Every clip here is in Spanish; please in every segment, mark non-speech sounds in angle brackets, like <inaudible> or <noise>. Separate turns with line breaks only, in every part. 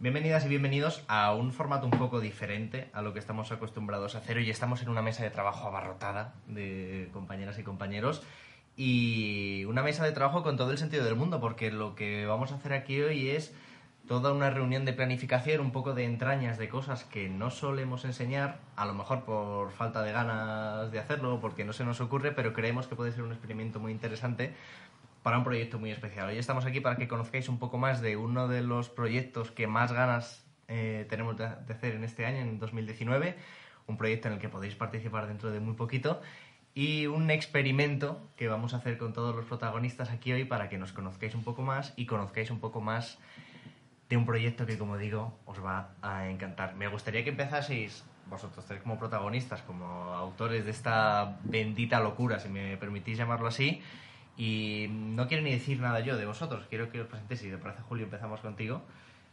Bienvenidas y bienvenidos a un formato un poco diferente a lo que estamos acostumbrados a hacer. Hoy estamos en una mesa de trabajo abarrotada de compañeras y compañeros y una mesa de trabajo con todo el sentido del mundo, porque lo que vamos a hacer aquí hoy es toda una reunión de planificación, un poco de entrañas de cosas que no solemos enseñar, a lo mejor por falta de ganas de hacerlo, porque no se nos ocurre, pero creemos que puede ser un experimento muy interesante para un proyecto muy especial. Hoy estamos aquí para que conozcáis un poco más de uno de los proyectos que más ganas eh, tenemos de, hacer en este año, en 2019, un proyecto en el que podéis participar dentro de muy poquito y un experimento que vamos a hacer con todos los protagonistas aquí hoy para que nos conozcáis un poco más y conozcáis un poco más de un proyecto que, como digo, os va a encantar. Me gustaría que empezaseis vosotros tres como protagonistas, como autores de esta bendita locura, si me permitís llamarlo así, y no quiero ni decir nada yo de vosotros, quiero que os presentéis, y te parece Julio, empezamos contigo.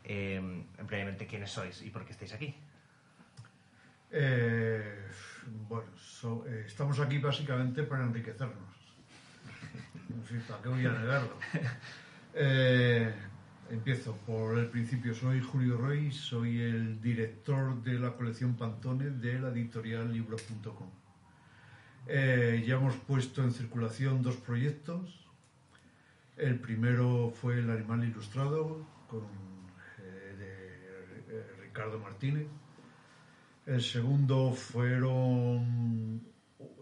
Eh, brevemente, ¿quiénes sois y por qué estáis aquí?
Eh, bueno, eh, estamos aquí básicamente para enriquecernos. ¿Para qué voy a negarlo? empiezo por el principio. Soy Julio Roy, soy el director de la colección Pantone de la editorial libros.com. Eh, ya hemos puesto en circulación dos proyectos. El primero fue El animal ilustrado con, eh, de eh, Ricardo Martínez. El segundo fueron,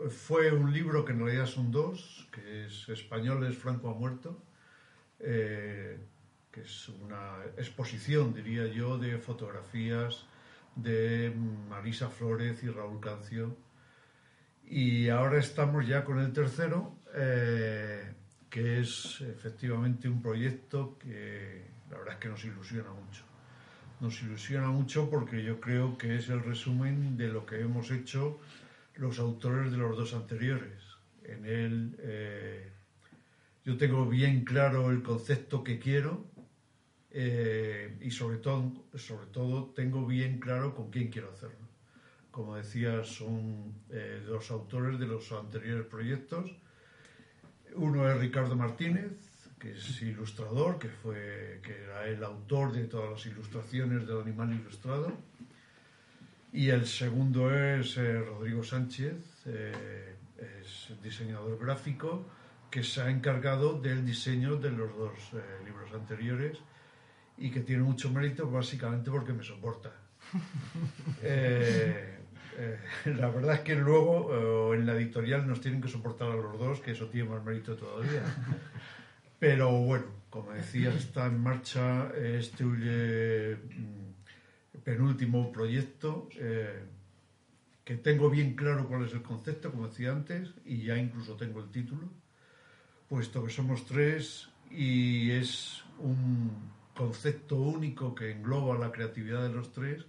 fue un libro que en realidad son dos, que es Españoles Franco ha muerto, que es una exposición, diría yo, de fotografías de Marisa Flores y Raúl Cancio y ahora estamos ya con el tercero, eh, que es efectivamente un proyecto que la verdad es que nos ilusiona mucho. Nos ilusiona mucho porque yo creo que es el resumen de lo que hemos hecho los autores de los dos anteriores. En él eh, yo tengo bien claro el concepto que quiero eh, y sobre todo, sobre todo tengo bien claro con quién quiero hacerlo como decía, son eh, dos autores de los anteriores proyectos. Uno es Ricardo Martínez, que es ilustrador, que, fue, que era el autor de todas las ilustraciones del animal ilustrado. Y el segundo es eh, Rodrigo Sánchez, eh, es diseñador gráfico, que se ha encargado del diseño de los dos libros anteriores y que tiene mucho mérito básicamente porque me soporta. <laughs> Eh, <laughs> la verdad es que luego eh, en la editorial nos tienen que soportar a los dos, que eso tiene más mérito todavía. <laughs> Pero bueno, como decía, está en marcha este eh, penúltimo proyecto que tengo bien claro cuál es el concepto, como decía antes, y ya incluso tengo el título, puesto que somos tres y es un concepto único que engloba la creatividad de los tres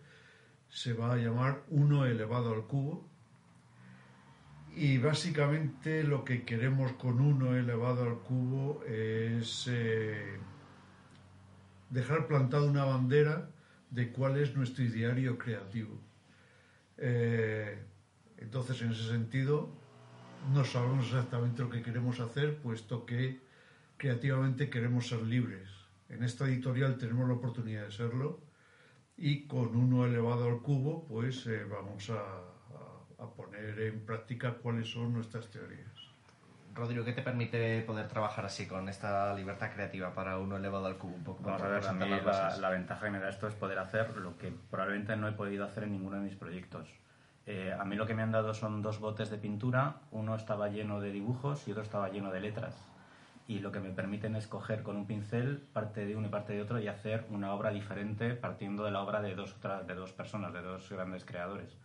se va a llamar 1 elevado al cubo. Y básicamente lo que queremos con 1 elevado al cubo es eh, dejar plantada una bandera de cuál es nuestro ideario creativo. Eh, entonces, en ese sentido, no sabemos exactamente lo que queremos hacer, puesto que creativamente queremos ser libres. En esta editorial tenemos la oportunidad de serlo y con uno elevado al cubo pues eh, vamos a, poner en práctica cuáles son nuestras teorías.
Rodrigo, ¿qué te permite poder trabajar así con esta libertad creativa para uno elevado al cubo? Un
poco Vamos a ver, a mí la, la, ventaja que me da esto es poder hacer lo que probablemente no he podido hacer en ninguno de mis proyectos. Eh, a mí lo que me han dado son dos botes de pintura, uno estaba lleno de dibujos y otro estaba lleno de letras y lo que me permiten es coger con un pincel parte de uno y parte de otro y hacer una obra diferente partiendo de la obra de dos, de dos personas, de dos grandes creadores.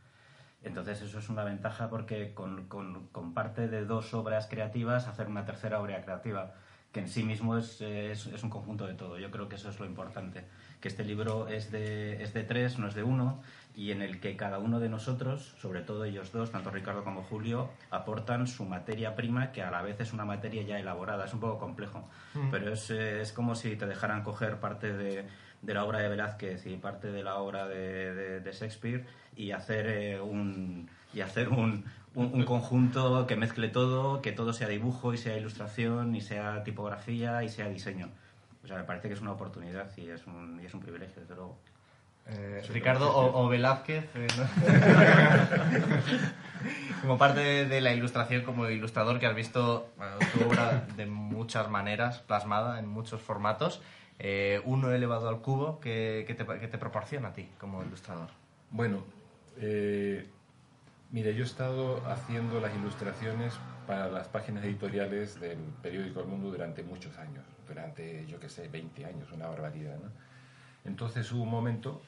Entonces eso es una ventaja porque con, con, con parte de dos obras creativas hacer una tercera obra creativa, que en sí mismo es, es, es, un conjunto de todo. Yo creo que eso es lo importante, que este libro es de, es de tres, no es de uno, y en el que cada uno de nosotros, sobre todo ellos dos, tanto Ricardo como Julio, aportan su materia prima, que a la vez es una materia ya elaborada, es un poco complejo, mm. pero es, es, como si te dejaran coger parte de, de, la obra de Velázquez y parte de la obra de, de, Shakespeare y hacer eh, un y hacer un, un, conjunto que mezcle todo, que todo sea dibujo y sea ilustración y sea tipografía y sea diseño. O sea, me parece que es una oportunidad y es un, y es un privilegio, desde luego.
Eh, Ricardo o, Velázquez. Eh, <laughs> como parte de, la ilustración, como ilustrador que has visto tu obra de muchas maneras, plasmada en muchos formatos. Eh, uno elevado al cubo, ¿qué, te, proporciona a ti como ilustrador?
Bueno, eh, mire, yo he estado haciendo las ilustraciones para las páginas editoriales del periódico El Mundo durante muchos años, durante, yo qué sé, 20 años, una barbaridad, ¿no? Entonces hubo un momento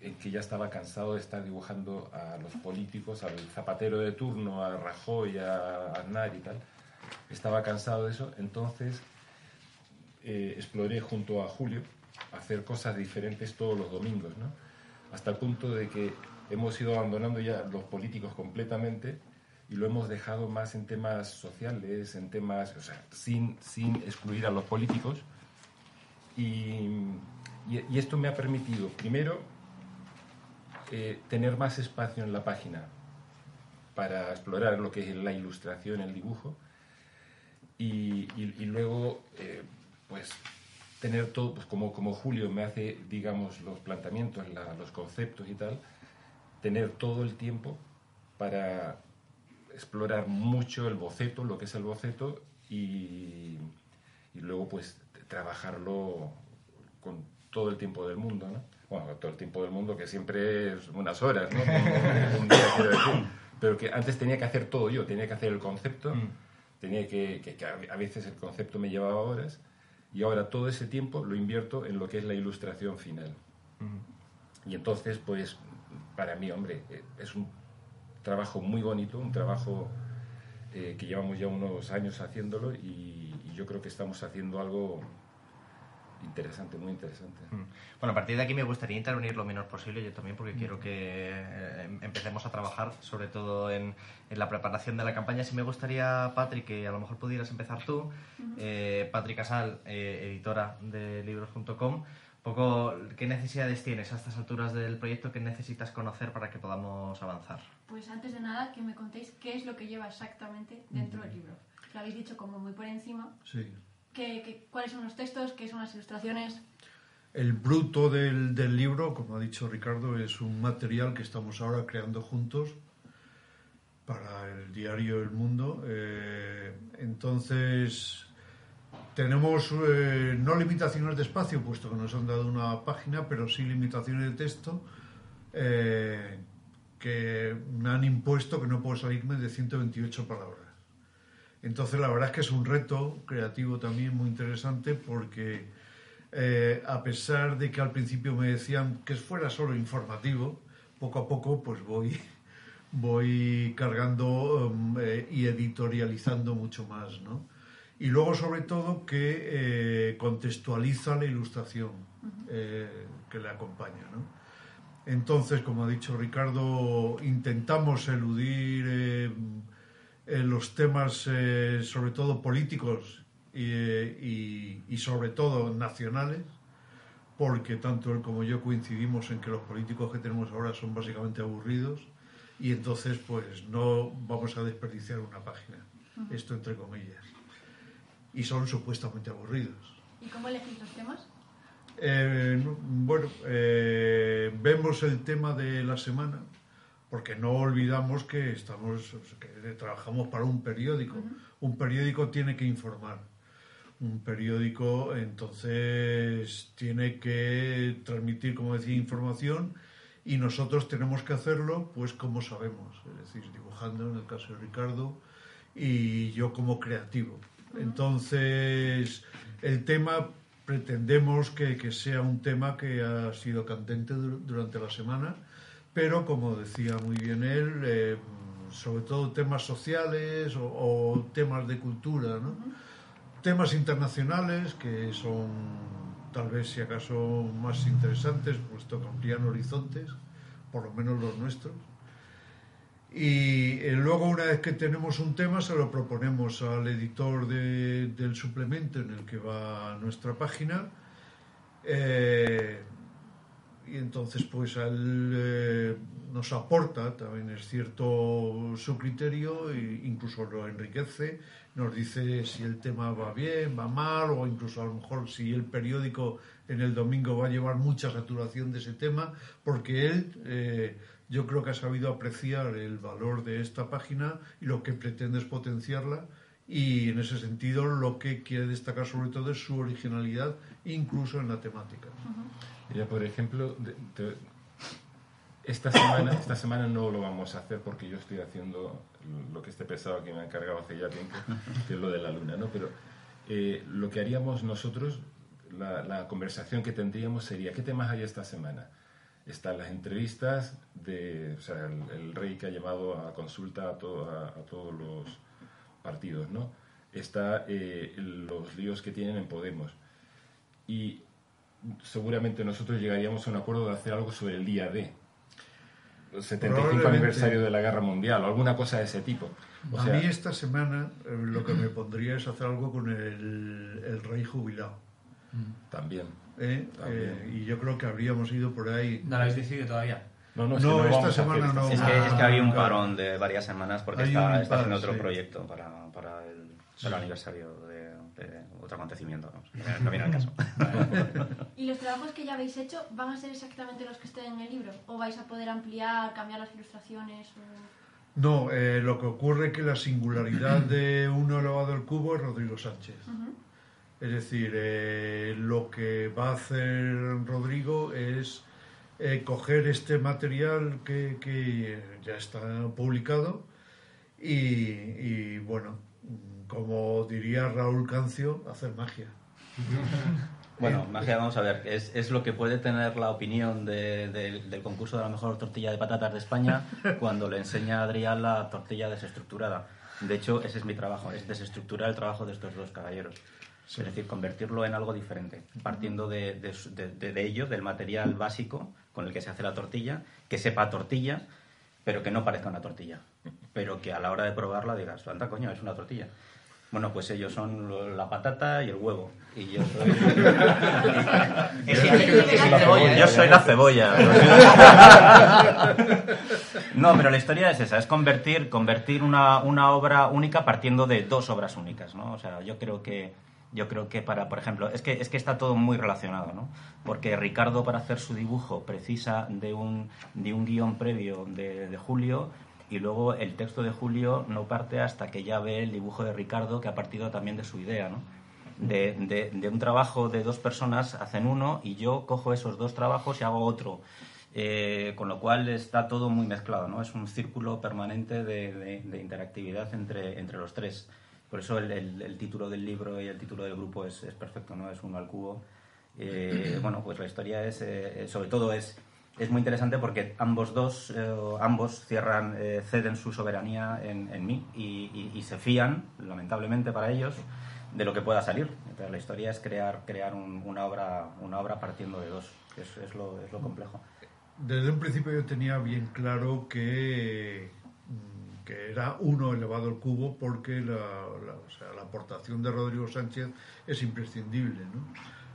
en que ya estaba cansado de estar dibujando a los políticos, al zapatero de turno, a Rajoy, a Aznar y tal. Estaba cansado de eso, entonces eh, exploré junto a Julio hacer cosas diferentes todos los domingos, ¿no? Hasta el punto de que hemos ido abandonando ya los políticos completamente y lo hemos dejado más en temas sociales, en temas, o sea, sin, sin excluir a los políticos. Y, y esto me ha permitido, primero, eh, tener más espacio en la página para explorar lo que es la ilustración, el dibujo, y, luego, eh, pues, tener todo, pues como, como Julio me hace, digamos, los planteamientos, los conceptos y tal, tener todo el tiempo para explorar mucho el boceto, lo que es el boceto, y, y luego, pues, trabajarlo con todo el tiempo del mundo, ¿no? bueno, todo el tiempo del mundo, que siempre es unas horas, ¿no? <laughs> Pero que antes tenía que hacer todo yo, tenía que hacer el concepto, mm. tenía que, que, a veces el concepto me llevaba horas, y ahora todo ese tiempo lo invierto en lo que es la ilustración final. Mm. Y entonces, pues, para mí, hombre, eh, es un trabajo muy bonito, un trabajo eh, que llevamos ya unos años haciéndolo y, y yo creo que estamos haciendo algo interesante, muy interesante. Mm.
Bueno, a partir de aquí me gustaría intervenir lo menos posible, yo también, porque quiero que eh, empecemos a trabajar, sobre todo en, en, la preparación de la campaña. Sí me gustaría, Patrick, que a lo mejor pudieras empezar tú. Eh, Patrick Casal, eh, editora de libros.com. poco, ¿qué necesidades tienes a estas alturas del proyecto? ¿Qué necesitas conocer para que podamos avanzar?
Pues antes de nada, que me contéis qué es lo que lleva exactamente dentro del libro. Lo habéis dicho como muy por encima.
Sí
cuáles son los textos? ¿Qué son las ilustraciones?
El bruto del, del, libro, como ha dicho Ricardo, es un material que estamos ahora creando juntos para el diario El Mundo. Eh, entonces, tenemos eh, no limitaciones de espacio, puesto que nos han dado una página, pero sí limitaciones de texto eh, que me han impuesto que no puedo salirme de 128 palabras. Entonces la verdad es que es un reto creativo también muy interesante porque eh, a pesar de que al principio me decían que fuera solo informativo, poco a poco pues voy, <laughs> voy cargando eh, y editorializando mucho más, ¿no? Y luego sobre todo que eh, contextualiza la ilustración que le acompaña, ¿no? Entonces, como ha dicho Ricardo, intentamos eludir en los temas, eh, sobre todo políticos y, y, sobre todo nacionales, porque tanto él como yo coincidimos en que los políticos que tenemos ahora son básicamente aburridos y entonces pues no vamos a desperdiciar una página, esto entre comillas. Y son supuestamente aburridos.
¿Y cómo elegís los temas?
Eh, bueno, eh, vemos el tema de la semana porque no olvidamos que estamos que trabajamos para un periódico. Un periódico tiene que informar. Un periódico entonces tiene que transmitir, como decía, información y nosotros tenemos que hacerlo pues como sabemos, es decir, dibujando en el caso de Ricardo y yo como creativo. Entonces, el tema pretendemos que, que sea un tema que ha sido candente durante la semana pero como decía muy bien él, eh, sobre todo temas sociales o, temas de cultura, ¿no? temas internacionales que son tal vez si acaso más interesantes, puesto que amplían horizontes, por lo menos los nuestros. Y eh, luego una vez que tenemos un tema se lo proponemos al editor del suplemento en el que va nuestra página. Eh, y entonces pues él eh, nos aporta, también es cierto su criterio, e incluso lo enriquece, nos dice si el tema va bien, va mal, o incluso a lo mejor si el periódico en el domingo va a llevar mucha saturación de ese tema, porque él eh, yo creo que ha sabido apreciar el valor de esta página y lo que pretende es potenciarla y en ese sentido lo que quiere destacar sobre todo es su originalidad incluso en la temática.
Mira, por ejemplo, esta semana, <coughs> esta semana no lo vamos a hacer porque yo estoy haciendo lo que este pesado que me ha encargado hace ya tiempo, que es lo de la luna, ¿no? Pero eh, lo que haríamos nosotros, la, conversación que tendríamos sería, ¿qué temas hay esta semana? Están las entrevistas de, o sea, el, rey que ha llamado a consulta a, a, todos los partidos, ¿no? Está eh, los líos que tienen en Podemos. Y seguramente nosotros llegaríamos a un acuerdo de hacer algo sobre el día D, el 75 aniversario de la Guerra Mundial o alguna cosa de ese tipo.
a mí esta semana eh, lo que me pondría es hacer algo con el, rey jubilado.
También.
¿Eh? Eh, y yo creo que habríamos ido por ahí.
¿No lo habéis decidido todavía?
No, no, no, esta semana no.
Es que, es que había un parón de varias semanas porque está, está, haciendo otro proyecto para, para el, el aniversario otro acontecimiento. No, viene al caso. <laughs>
¿Y los trabajos que ya habéis hecho van a ser exactamente los que estén en el libro? ¿O vais a poder ampliar, cambiar las ilustraciones?
No, eh, lo que ocurre es que la singularidad de uno elevado al cubo es Rodrigo Sánchez. Es decir, eh, lo que va a hacer Rodrigo es eh, coger este material que, que, ya está publicado y, y bueno, como diría Raúl Cancio, hacer magia. <laughs>
Bueno, magia, vamos a ver, es, es lo que puede tener la opinión del concurso de la mejor tortilla de patatas de España <laughs> cuando le enseña a Adrián la tortilla desestructurada. De hecho, ese es mi trabajo, es desestructurar el trabajo de estos dos caballeros. Es decir, convertirlo en algo diferente, partiendo de, de, de, ello, del material básico con el que se hace la tortilla, que sepa tortilla, pero que no parezca una tortilla. Pero que a la hora de probarla digas, anda coño, es una tortilla. Bueno, pues ellos son la patata y el huevo. Y yo soy. <laughs> yo soy la cebolla. <laughs> no, pero la historia es esa: es convertir, convertir una, una obra única partiendo de dos obras únicas, ¿no? O sea, yo creo que yo creo que para, por ejemplo, es que, es que está todo muy relacionado, ¿no? Porque Ricardo para hacer su dibujo precisa de un, de un guion previo de, de Julio y luego el texto de Julio no parte hasta que ya ve el dibujo de Ricardo que ha partido también de su idea, ¿no? De, de, un trabajo de dos personas hacen uno y yo cojo esos dos trabajos y hago otro. Eh, con lo cual está todo muy mezclado, ¿no? Es un círculo permanente de, interactividad entre, entre los tres. Por eso el, el, título del libro y el título del grupo es, es perfecto, ¿no? Es uno al cubo. Eh, bueno, pues la historia es, eh, sobre todo es es muy interesante porque ambos dos, eh, ambos cierran, eh, ceden su soberanía en, en mí y, y, se fían, lamentablemente para ellos, de lo que pueda salir. Entonces la historia es crear, crear una, obra, una obra partiendo de dos, es, es, lo, es lo complejo.
Desde un principio yo tenía bien claro que, que era uno elevado al cubo porque la, la, o sea, la aportación de Rodrigo Sánchez es imprescindible. ¿no?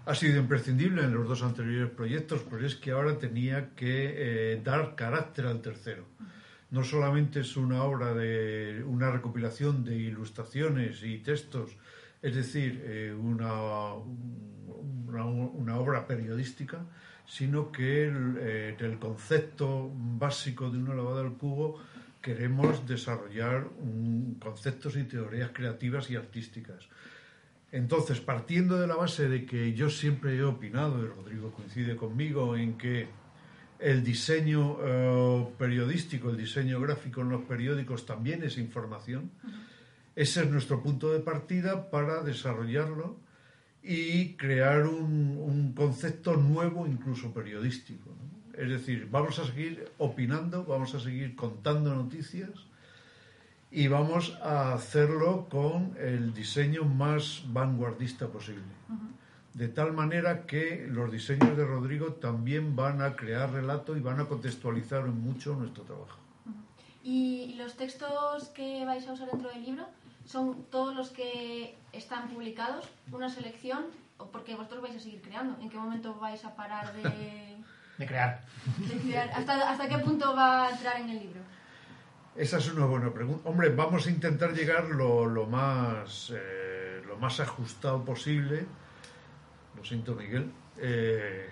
ha sido imprescindible en los dos anteriores proyectos, pero es que ahora tenía que eh, dar carácter al tercero. No solamente es una obra de una recopilación de ilustraciones y textos, es decir, eh, una, una, obra periodística, sino que el, eh, el concepto básico de una lavada al cubo queremos desarrollar conceptos y teorías creativas y artísticas entonces, partiendo de la base de que yo siempre he opinado, y Rodrigo coincide conmigo, en que el diseño eh, periodístico, el diseño gráfico en los periódicos también es información, ese es nuestro punto de partida para desarrollarlo y crear un, concepto nuevo, incluso periodístico. Es decir, vamos a seguir opinando, vamos a seguir contando noticias, y vamos a hacerlo con el diseño más vanguardista posible. De tal manera que los diseños de Rodrigo también van a crear relato y van a contextualizar mucho nuestro trabajo.
¿Y los textos que vais a usar dentro del libro son todos los que están publicados? ¿Una selección? ¿O porque vosotros vais a seguir creando? ¿En qué momento vais a parar de...? <laughs>
De crear.
De crear. ¿Hasta, ¿Hasta qué punto va a entrar en el libro?
Esa es una buena pregunta. Hombre, vamos a intentar llegar lo, lo más eh, lo más ajustado posible. Lo siento, Miguel. Eh,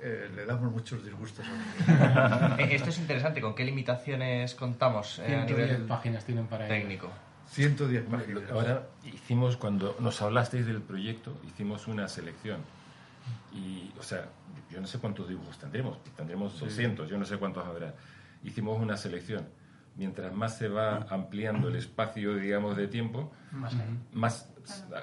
eh, le damos muchos disgustos a Miguel.
Eh, Esto es interesante. ¿Con qué limitaciones contamos eh, a
110
nivel
páginas tienen para
técnico?
110
Bueno,
páginas.
Ahora hicimos, cuando nos hablasteis del proyecto, hicimos una selección. Y, o sea, yo no sé cuántos dibujos tendremos, tendremos 200, yo no sé cuántos habrá. Hicimos una selección. Mientras más se va ampliando el espacio, digamos, de tiempo,
Más
más,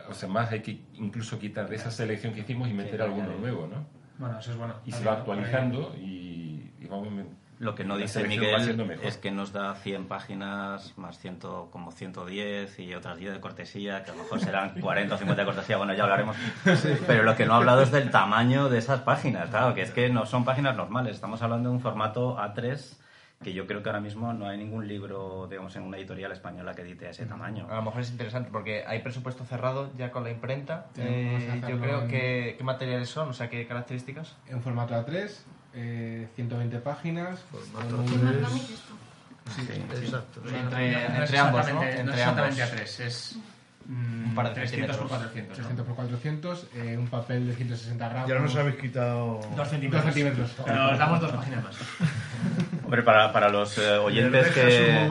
o sea, más hay que incluso quitar de esa selección que hicimos y meter alguno nuevo, ¿no?
Bueno, eso es bueno.
Y se va actualizando y, y vamos...
Lo que no
la
dice Miguel es que nos da 100 páginas más 100, como 110 y otras 10 de cortesía, que a lo mejor serán <laughs> 40 o 50 de cortesía, bueno, ya hablaremos. Pero lo que no ha hablado es del tamaño de esas páginas, claro, que es que no son páginas normales, estamos hablando de un formato A3 que yo creo que ahora mismo no hay ningún libro, digamos, en una editorial española que edite a ese tamaño.
A lo mejor es interesante porque hay presupuesto cerrado ya con la imprenta.
Que
Eh, yo creo
en-
que... ¿Qué materiales son? O sea, ¿qué características?
En formato A3, eh, 120 páginas.
Formato
con un-
A3.
Formato Comic esto.
Exacto.
Entre-
no,
ambos, ¿no? Entre
es exactamente
ambos.
A3, es
Un par de
300 por
centímetros.
400. ¿no?
300 por 400, eh, un papel de 160 gramos.
Ya nos habéis quitado.
Dos centímetros.
Dos centímetros.
Pero os damos dos páginas más. <laughs>
Hombre, para, para los eh, oyentes que,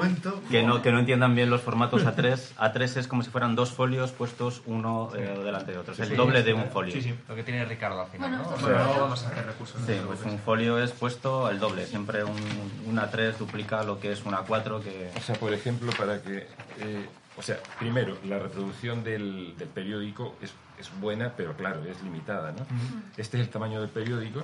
que, no, que no entiendan bien los formatos A3, A3 es como si fueran dos folios puestos uno eh, delante de otro, es el doble de un folio.
Sí, sí.
Lo que tiene Ricardo al final,
Bueno,
¿no? O sea,
vamos a hacer recursos.
Sí, pues un folio es puesto el doble, siempre un, un A3 duplica lo que es un A4 que...
O sea, por ejemplo, para que... o sea, primero, la reproducción del, del periódico es, es buena, pero claro, es limitada, ¿no? Este es el tamaño del periódico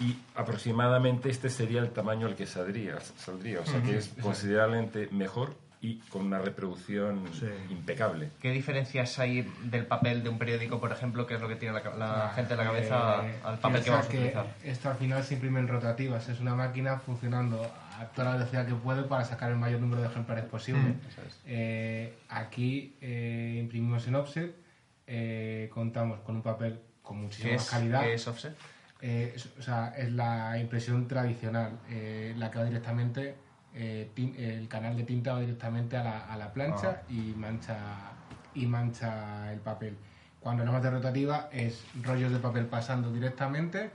y aproximadamente este sería el tamaño al que saldría, saldría o sea, que es considerablemente mejor y con una reproducción
Sí.
impecable.
¿Qué diferencias hay del papel de un periódico, por ejemplo, que es lo que tiene la, la gente en la cabeza,
Eh,
al papel que vamos a utilizar?
Esto al final se imprime en rotativas. Es una máquina funcionando a toda la velocidad que puede para sacar el mayor número de ejemplares posible.
Mm.
Eh, aquí eh, imprimimos en offset. eh, contamos con un papel con muchísima
¿Qué
más
es,
calidad.
qué es offset?
Eh, es, o sea, es la impresión tradicional, eh, la que va directamente, eh, tin- el canal de tinta va directamente a la, a la plancha y mancha y mancha el papel. Cuando hablamos de rotativa es rollos de papel pasando directamente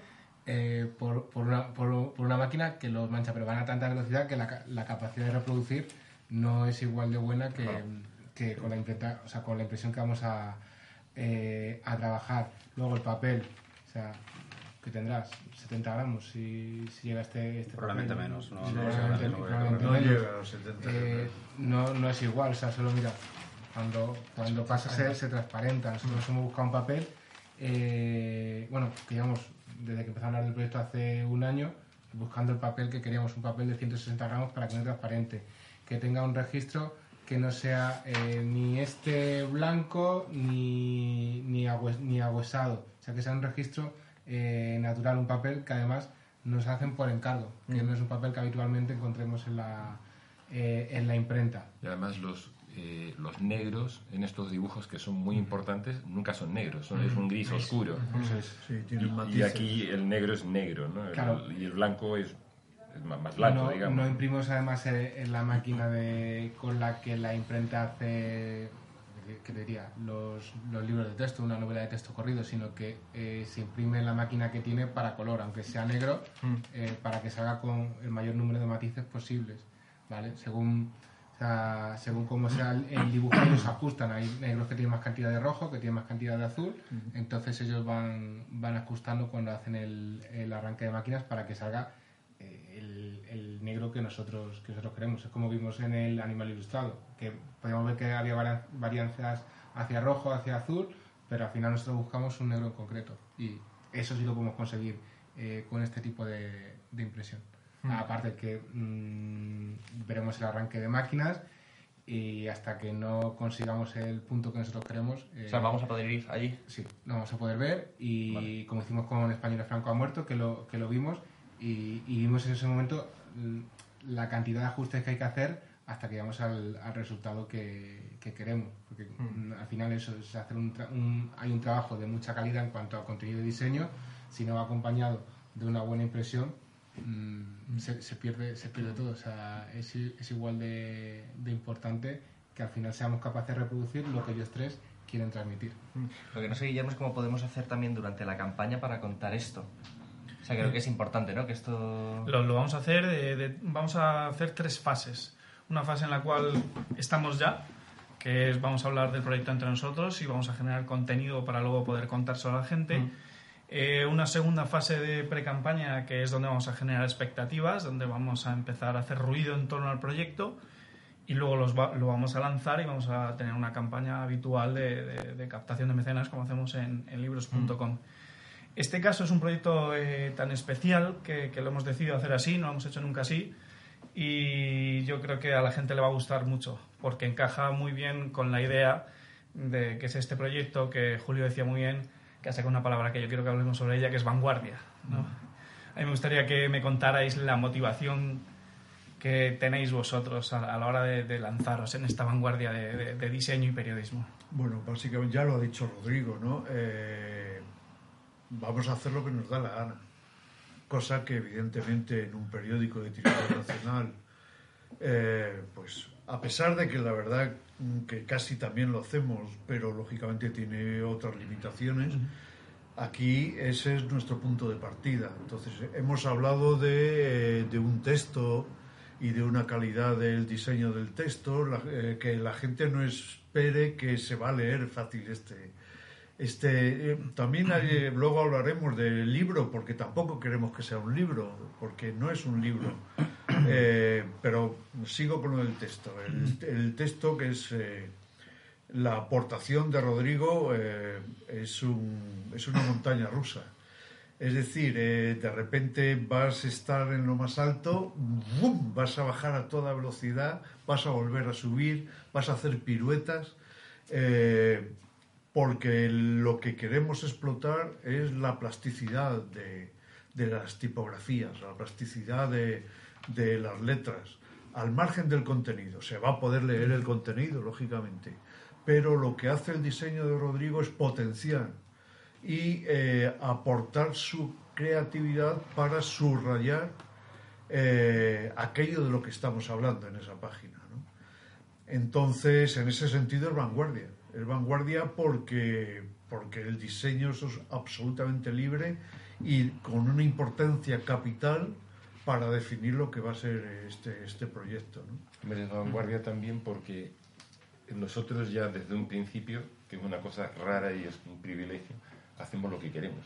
eh, por, por una, por, por una máquina que los mancha, pero van a tanta velocidad que la, la capacidad de reproducir no es igual de buena que, que con la imprenta, o sea, con la impresión que vamos a, eh, a trabajar. Luego el papel, o sea, que tendrás 70 gramos si, si llega este, este
Probablemente
papel.
menos, no- no
probablemente-
No
menos.
llega a los 70.
Eh, no, no es igual, o sea, solo mira, cuando, cuando pasa se, se transparenta. Nosotros hemos buscado un papel, eh, bueno, que llevamos desde que empezamos a hablar del proyecto hace un año, buscando el papel que queríamos, un papel de 160 gramos para que no sea transparente, que tenga un registro que no sea eh, ni este blanco ni, ni, ni agüesado, o sea, que sea un registro eh, natural, un papel que además nos hacen por encargo, que no es un papel que habitualmente encontremos en la, eh, en la imprenta.
Y además los, eh, los negros en estos dibujos que son muy importantes nunca son negros, son, es un gris oscuro.
Sí,
Y, aquí el negro es negro, ¿no? El- y el blanco es, más, blanco,
no,
digamos.
no imprimimos además eh, en la máquina de, con la que la imprenta hace ¿qué te diría? Los, los libros de texto, una novela de texto corrido, sino que eh, se imprime en la máquina que tiene para color, aunque sea negro, eh, para que salga con el mayor número de matices posibles, ¿vale? Según, o sea, según cómo sea el, dibujo, ellos ajustan. Hay negros que tienen más cantidad de rojo, que tienen más cantidad de azul, entonces ellos van, van ajustando cuando hacen el, el arranque de máquinas para que salga eh, el, el negro que nosotros, que nosotros queremos. Es como vimos en el animal ilustrado, que podíamos ver que había varia- varianzas hacia rojo, hacia azul, pero al final nosotros buscamos un negro en concreto. Y eso sí lo podemos conseguir eh, con este tipo de, de impresión. Aparte que mm, veremos el arranque de máquinas y hasta que no consigamos el punto que nosotros queremos... eh,
O sea, vamos a poder ir allí.
Sí, lo vamos a poder ver y como hicimos con Españoles Franco ha muerto, que lo, que lo vimos y, y vimos en ese momento mm, la cantidad de ajustes que hay que hacer hasta que llegamos al, al resultado que, que queremos. Porque mm, al final eso es hacer un, tra- un- hay un trabajo de mucha calidad en cuanto a contenido y diseño, si no va acompañado de una buena impresión, mm, se, se pierde, se pierde todo. O sea, es, igual de, de importante que al final seamos capaces de reproducir lo que ellos tres quieren transmitir.
Lo que no sé, Guillermo, es cómo podemos hacer también durante la campaña para contar esto. O sea, creo que es importante, ¿no? Que esto...
Lo, lo vamos a hacer, de- de- vamos a hacer tres fases. Una fase en la cual estamos ya, que es vamos a hablar del proyecto entre nosotros y vamos a generar contenido para luego poder contárselo a la gente. Eh, una segunda fase de pre-campaña que es donde vamos a generar expectativas, donde vamos a empezar a hacer ruido en torno al proyecto y luego los va- lo vamos a lanzar y vamos a tener una campaña habitual de, de- de captación de mecenas como hacemos en, en libros.com. Este caso es un proyecto eh, tan especial que, que lo hemos decidido hacer así, no lo hemos hecho nunca así y yo creo que a la gente le va a gustar mucho porque encaja muy bien con la idea de que es este proyecto que Julio decía muy bien, que ha sacado una palabra que yo quiero que hablemos sobre ella, que es vanguardia. ¿no? A mí me gustaría que me contarais la motivación que tenéis vosotros a, la hora de, de lanzaros en esta vanguardia de, de- de diseño y periodismo.
Bueno, básicamente ya lo ha dicho Rodrigo, ¿no? Eh, vamos a hacer lo que nos da la gana. Cosa que evidentemente en un periódico de tiraje nacional, eh, pues a pesar de que la verdad mm, que casi también lo hacemos, pero lógicamente tiene otras limitaciones, aquí ese es nuestro punto de partida. Entonces hemos hablado de, eh, de un texto y de una calidad del diseño del texto, la- eh, que la gente no espere que se va a leer fácil este. Este, eh, también <clears throat> hay, luego hablaremos del libro, porque tampoco queremos que sea un libro, porque no es un libro. <clears throat> Eh, pero sigo con del texto. El, el texto que es eh, la aportación de Rodrigo es, un, es una montaña rusa. Es decir, de repente vas a estar en lo más alto, ¡bum! vas a bajar a toda velocidad, vas a volver a subir, vas a hacer piruetas, eh, porque lo que queremos explotar es la plasticidad de, de las tipografías, la plasticidad de, de las letras, al margen del contenido. Se va a poder leer el contenido, lógicamente, pero lo que hace el diseño de Rodrigo es potenciar y eh, aportar su creatividad para subrayar eh, aquello de lo que estamos hablando en esa página. ¿no? Entonces, en ese sentido es vanguardia. Es vanguardia porque, porque el diseño es absolutamente libre y con una importancia capital para definir lo que va a ser este, este proyecto. ¿no?
Es vanguardia también porque nosotros ya desde un principio, que es una cosa rara y es un privilegio, hacemos lo que queremos.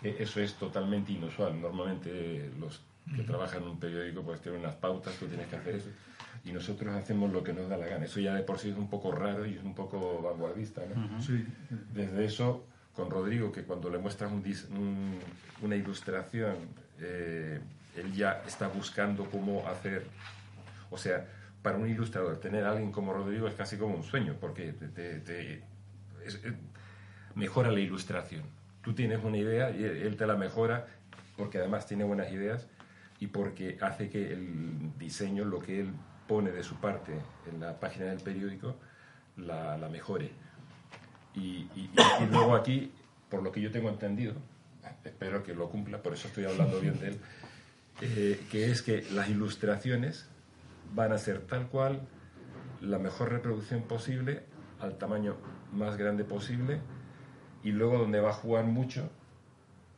Que Eso es totalmente inusual. Normalmente los que trabajan en un periódico pues tienen unas pautas, tú tienes que hacer eso. Y nosotros hacemos lo que nos da la gana. Eso ya de por sí es un poco raro y es un poco vanguardista. ¿no?
Sí.
Desde eso, con Rodrigo, que cuando le muestras un un- una ilustración, eh, él ya está buscando cómo hacer. O sea, para un ilustrador, tener a alguien como Rodrigo es casi como un sueño, porque te, te- te- es- es- mejora la ilustración. Tú tienes una idea y él él te la mejora, porque además tiene buenas ideas y porque hace que el diseño, lo que él pone de su parte en la página del periódico, la, la mejore. Y, y- y- luego aquí, por lo que yo tengo entendido, espero que lo cumpla, por eso estoy hablando bien de él, eh, que es que las ilustraciones van a ser tal cual la mejor reproducción posible, al tamaño más grande posible, y luego donde va a jugar mucho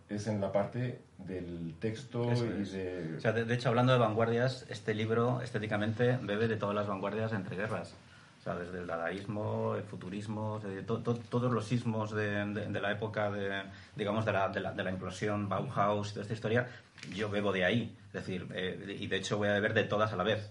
es en la parte del texto y de...
O sea, de, de hecho, hablando de vanguardias, este libro estéticamente bebe de todas las vanguardias entre guerras. O sea, desde el dadaísmo, el futurismo, de to- to- todos los sismos de, de- de la época de, digamos, de la, de, la, de la implosión, Bauhaus, toda esta historia, yo bebo de ahí. Es decir, eh, y de hecho voy a beber de todas a la vez.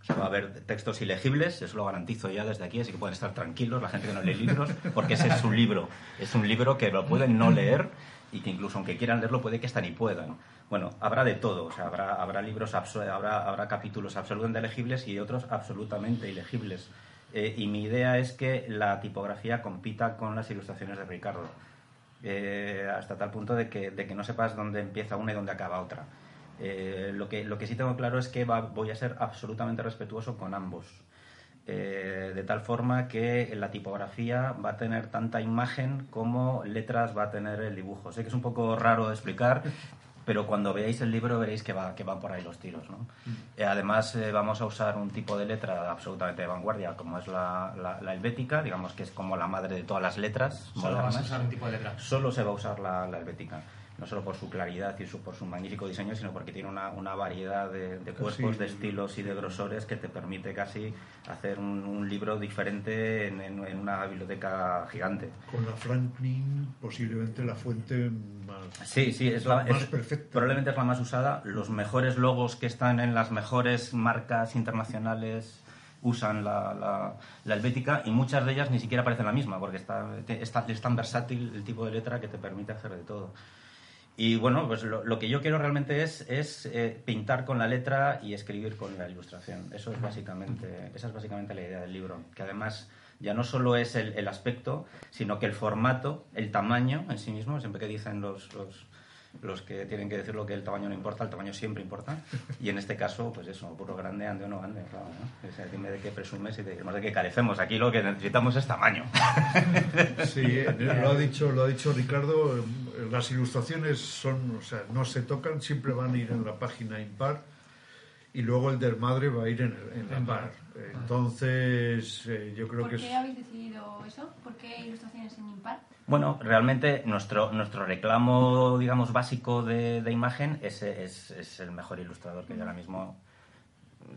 O sea, va a haber textos ilegibles, eso lo garantizo ya desde aquí, así que pueden estar tranquilos la gente que no lee libros, porque ese es un libro. Es un libro que lo pueden no leer y que incluso aunque quieran leerlo puede que hasta ni puedan. Bueno, habrá de todo, o sea, habrá, habrá libros, habrá, habrá capítulos absolutamente legibles y otros absolutamente ilegibles. Eh, y mi idea es que la tipografía compita con las ilustraciones de Ricardo, eh, hasta tal punto de que, de que no sepas dónde empieza una y dónde acaba otra. Eh, lo, que, lo que sí tengo claro es que va- voy a ser absolutamente respetuoso con ambos. Eh, de tal forma que la tipografía va a tener tanta imagen como letras va a tener el dibujo. Sé que es un poco raro de explicar, <laughs> pero cuando veáis el libro veréis que va, que van por ahí los tiros. ¿no? Eh, además, eh, vamos a usar un tipo de letra absolutamente de vanguardia, como es la, la, la helvética, digamos que es como la madre de todas las letras.
Solo vas a usar un tipo de letra.
Solo se va a usar la, la helvética. No solo por su claridad y su, por su magnífico diseño, sino porque tiene una, una variedad de, de cuerpos,
Sí.
de estilos y de grosores que te permite casi hacer un, un libro diferente en, en- en una biblioteca gigante.
Con la Franklin, posiblemente la fuente más.
Sí, sí, es la,
Más
es-
perfecta.
probablemente es la más usada. Los mejores logos que están en las mejores marcas internacionales usan la, la, la helvética y muchas de ellas ni siquiera parecen la misma porque está, está- es tan versátil el tipo de letra que te permite hacer de todo. Y bueno, pues lo, lo que yo quiero realmente es, es eh, pintar con la letra y escribir con la ilustración. Eso es básicamente, esa es básicamente la idea del libro. Que además ya no solo es el, el aspecto, sino que el formato, el tamaño en sí mismo, siempre que dicen los, los, los que tienen que decirlo que el tamaño no importa, el tamaño siempre importa. Y en este caso, pues eso, puro grande, ande o no ande. Claro, ¿no? O sea, dime de qué presumes y te diremos de qué carecemos. Aquí lo que necesitamos es tamaño. <laughs>
Sí, eh, <laughs> lo ha dicho, lo ha dicho Ricardo. eh, Las ilustraciones son, o sea, no se tocan, siempre van a ir en la página impar y luego el del madre va a ir en, el- en la par. Entonces, eh, yo creo
¿Por
que
qué
es.
habéis decidido eso? ¿Por qué ilustraciones en impar?
Bueno, realmente nuestro, nuestro reclamo, digamos, básico de, de imagen es, es, es el mejor ilustrador que hay ahora mismo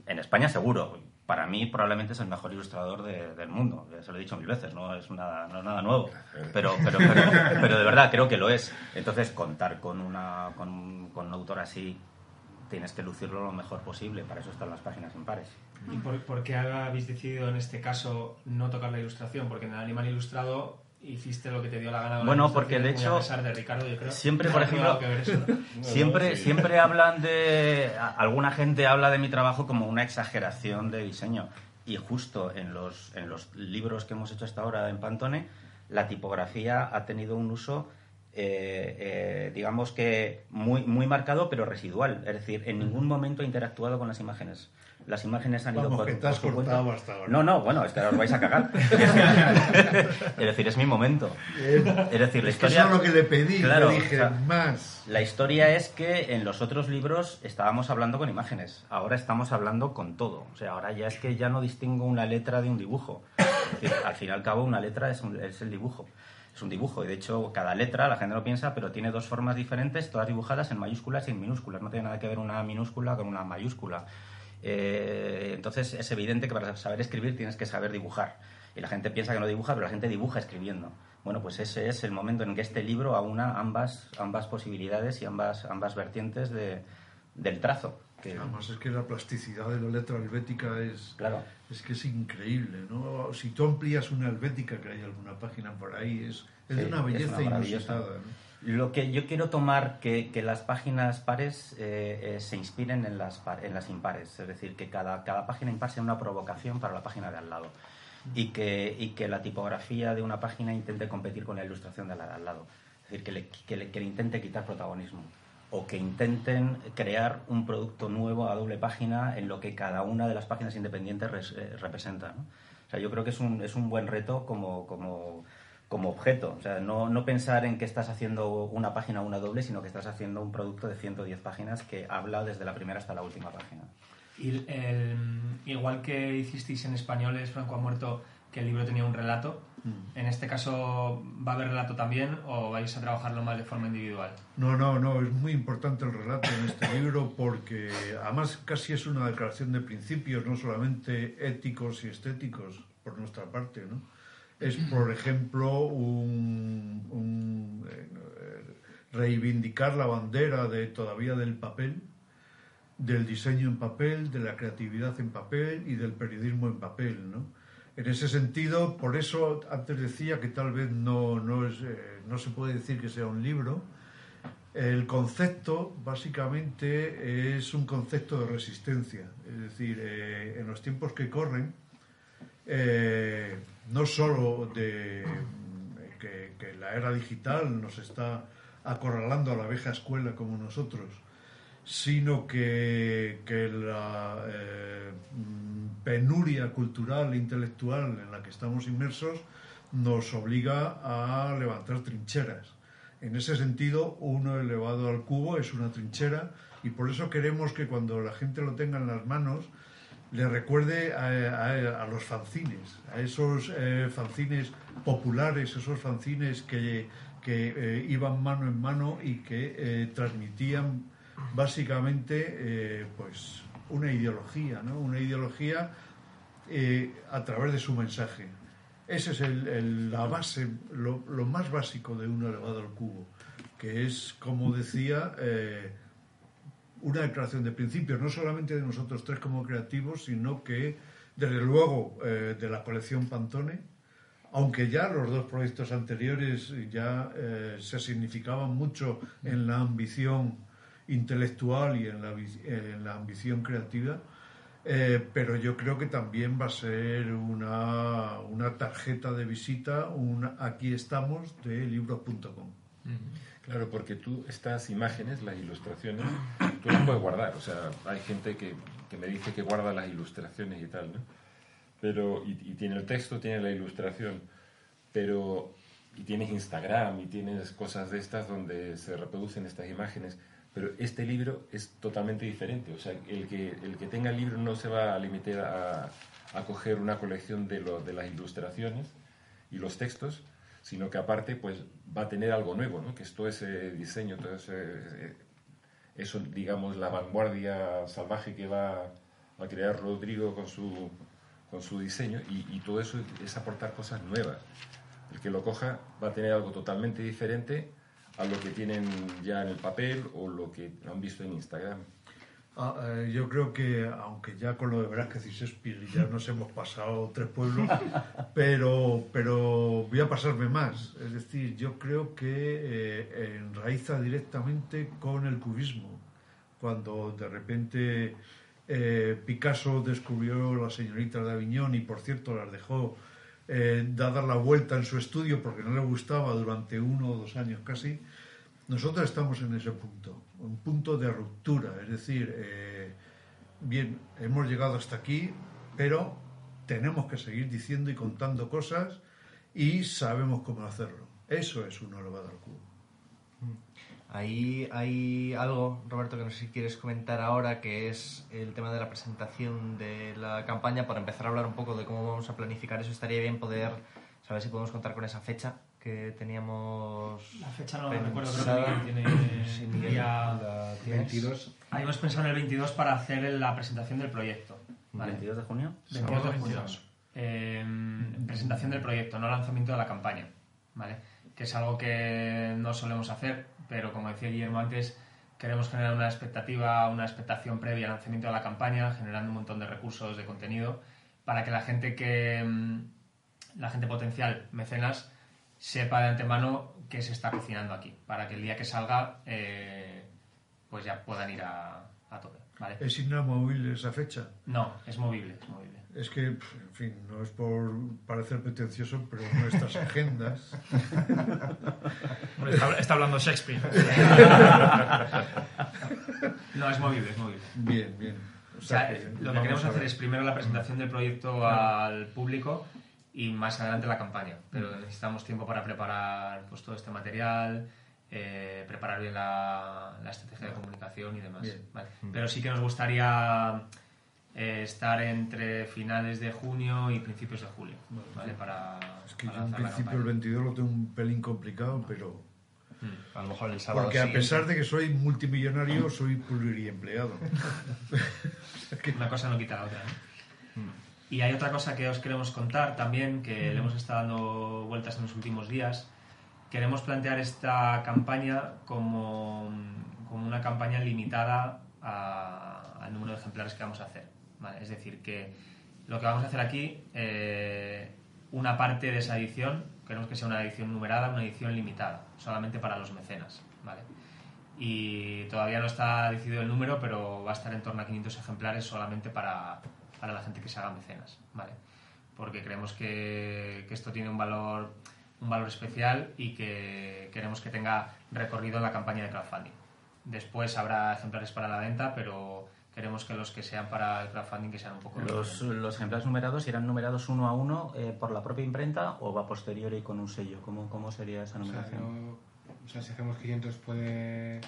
en España, seguro. Para mí, probablemente es el mejor ilustrador de- del mundo. Se lo he dicho mil veces, no es nada, no nada nuevo. Pero, pero, pero, pero de verdad creo que lo es. Entonces, contar con, una, con, con un autor así, tienes que lucirlo lo mejor posible. Para eso están las páginas impares.
¿Y por, por qué habéis decidido en este caso no tocar la ilustración? Porque en el animal ilustrado hiciste lo que te dio la gana.
Bueno,
ilustración,
porque de hecho,
A pesar de Ricardo, yo creo.
siempre, por
Ha
ejemplo,
algo que ver eso, <laughs> ¿no?
Siempre,
sí.
siempre hablan de. Alguna gente habla de mi trabajo como una exageración de diseño. Y justo en los, en los libros que hemos hecho hasta ahora en Pantone, la tipografía ha tenido un uso, eh, eh, digamos que muy, muy marcado, pero residual. Es decir, en ningún momento he interactuado con las imágenes. Las imágenes han ido por,
que te has cortado hasta ahora.
No, no, bueno, es que ahora os vais a cagar. <laughs> <laughs> es decir, es mi momento. Es decir, la
es que
historia.
eso es lo que le pedí,
Claro,
le dije,
o sea,
más.
la historia es que en los otros libros estábamos hablando con imágenes, ahora estamos hablando con todo. O sea, ahora ya es que ya no distingo una letra de un dibujo. Es decir, al fin y al cabo, una letra es, un- es el dibujo. Es un dibujo y de hecho cada letra, la gente no piensa, pero tiene dos formas diferentes, todas dibujadas en mayúsculas y en minúsculas. No tiene nada que ver una minúscula con una mayúscula. Eh, entonces es evidente que para saber escribir tienes que saber dibujar. Y la gente piensa que no dibuja, pero la gente dibuja escribiendo. Bueno, pues ese es el momento en que este libro aúna ambas, ambas posibilidades y ambas, ambas vertientes de, del trazo. Que,
Además es que la plasticidad de la letra helvética es,
claro,
es que es increíble, ¿no? Si tú amplías una helvética, que hay alguna página por ahí, es, es
Sí,
de una
es
belleza
una maravillosa.
inusitada, ¿no?
Lo que yo quiero tomar que, que las páginas pares eh, eh, se inspiren en las, par- en las impares, es decir, que cada, cada página impar sea una provocación para la página de al lado y que, y que la tipografía de una página intente competir con la ilustración de la de al lado, es decir, que le, que le, que le intente quitar protagonismo o que intenten crear un producto nuevo a doble página en lo que cada una de las páginas independientes res- eh, representa. ¿no? O sea, yo creo que es un, es un buen reto como, como, como objeto. O sea, no, no pensar en que estás haciendo una página o una doble, sino que estás haciendo un producto de 110 páginas que habla desde la primera hasta la última página.
Y el- el- igual que hicisteis en Españoles, Franco ha muerto, que el libro tenía un relato,
Mm.
en este caso va a haber relato también o vais a trabajarlo más de forma individual.
No, no, no, es muy importante el relato en este libro porque además casi es una declaración de principios, no solamente éticos y estéticos por nuestra parte, ¿no? Es, por ejemplo, un, un, eh, reivindicar la bandera de todavía del papel, del diseño en papel, de la creatividad en papel y del periodismo en papel, ¿no? En ese sentido, por eso antes decía que tal vez no, no, es, eh, no se puede decir que sea un libro. El concepto básicamente es un concepto de resistencia. Es decir, eh, en los tiempos que corren, eh, no solo de mm, que, la era digital nos está acorralando a la vieja escuela como nosotros, sino que, la eh, penuria cultural e intelectual en la que estamos inmersos nos obliga a levantar trincheras. En ese sentido, uno elevado al cubo es una trinchera y por eso queremos que cuando la gente lo tenga en las manos le recuerde a, los fanzines, a esos eh, fanzines populares, esos fanzines que, que iban mano en mano y que transmitían básicamente pues una ideología, ¿no? una ideología a través de su mensaje. Esa es la base, lo, más básico de uno elevado al cubo, que es, como decía, eh, una declaración de principios, no solamente de nosotros tres como creativos, sino que, desde luego, eh, de la colección Pantone, aunque ya los dos proyectos anteriores ya eh, se significaban mucho en la ambición intelectual y en la, en la ambición creativa, eh, pero yo creo que también va a ser una, una tarjeta de visita, un aquí estamos de libros.com.
Claro, porque tú estas imágenes, las ilustraciones, tú las puedes guardar. O sea, hay gente que, que me dice que guarda las ilustraciones y tal, ¿no? Pero, y, tiene el texto, tiene la ilustración, pero, y tienes Instagram y tienes cosas de estas donde se reproducen estas imágenes pero este libro es totalmente diferente. O sea, el que, el que tenga el libro no se va a limitar a, a coger una colección de, lo, de las ilustraciones y los textos, sino que aparte pues va a tener algo nuevo, ¿no? que es todo ese diseño, todo eso, digamos, la vanguardia salvaje que va a crear Rodrigo con su, con su diseño y todo eso es aportar cosas nuevas. El que lo coja va a tener algo totalmente diferente a lo que tienen ya en el papel o lo que han visto en Instagram.
Ah, eh, yo creo que, aunque ya con lo de Velázquez y Shakespeare ya nos hemos pasado tres pueblos, <laughs> pero, pero voy a pasarme más. Es decir, yo creo que eh, enraiza directamente con el cubismo. Cuando de repente eh, Picasso descubrió las señoritas de Aviñón y, por cierto, las dejó eh, dada la vuelta en su estudio porque no le gustaba durante uno o dos años casi, nosotros estamos en ese punto, un punto de ruptura, es decir, eh, bien, hemos llegado hasta aquí, pero tenemos que seguir diciendo y contando cosas y sabemos cómo hacerlo. Eso es un elevado al cubo.
Ahí hay algo, Roberto, que no sé si quieres comentar ahora, que es el tema de la presentación de la campaña. Para empezar a hablar un poco de cómo vamos a planificar eso, estaría bien poder saber si podemos contar con esa fecha que teníamos.
La fecha no la recuerdo, creo que tiene sí, día 22. Habíamos pensado en el 22 para hacer la presentación del proyecto.
¿vale? ¿22 de junio?
22 de junio. Eh, presentación del proyecto, no lanzamiento de la campaña. ¿vale? Que es algo que no solemos hacer pero como decía Guillermo antes, queremos generar una expectativa, una expectación previa al lanzamiento de la campaña, generando un montón de recursos, de contenido, para que la gente que mm, la gente potencial mecenas sepa de antemano qué se está cocinando aquí, para que el día que salga eh, pues ya puedan ir a, a tope. ¿vale?
¿Es inamovible esa fecha?
No, es movible, es movible.
Es que, en fin, no es por parecer pretencioso, pero nuestras agendas.
está, hablando Shakespeare.
no, es movible, es movible.
Bien, bien.
O sea, lo que queremos hacer es primero la presentación del proyecto al público y más adelante la campaña. Pero necesitamos tiempo para preparar pues, todo este material, eh, preparar bien la, estrategia de comunicación y demás. Pero sí que nos gustaría eh, estar entre finales de junio y principios de julio. ¿vale? Para,
es que yo en principio el 22 lo tengo un pelín complicado, pero...
Hmm. A lo mejor el sábado
Porque a pesar de que soy multimillonario, soy pluriempleado. <laughs> <laughs>
Una cosa no quita la otra. Hmm. Y hay otra cosa que os queremos contar también, que le hemos estado dando vueltas en los últimos días. Queremos plantear esta campaña como, como una campaña limitada al número de ejemplares que vamos a hacer. Es decir, que lo que vamos a hacer aquí, eh, una parte de esa edición, queremos que sea una edición numerada, una edición limitada, solamente para los mecenas. ¿vale? Y todavía no está decidido el número, pero va a estar en torno a 500 ejemplares solamente para, para la gente que se haga mecenas. ¿vale? Porque creemos que, que esto tiene un valor, un valor especial y que queremos que tenga recorrido en la campaña de crowdfunding. Después habrá ejemplares para la venta, pero queremos que los que sean para el crowdfunding que sean un poco...
¿Los, los ejemplares numerados irán numerados uno a uno eh, por la propia imprenta o va posterior y con un sello? ¿Cómo, cómo sería esa numeración?
o sea, si hacemos 500 puede,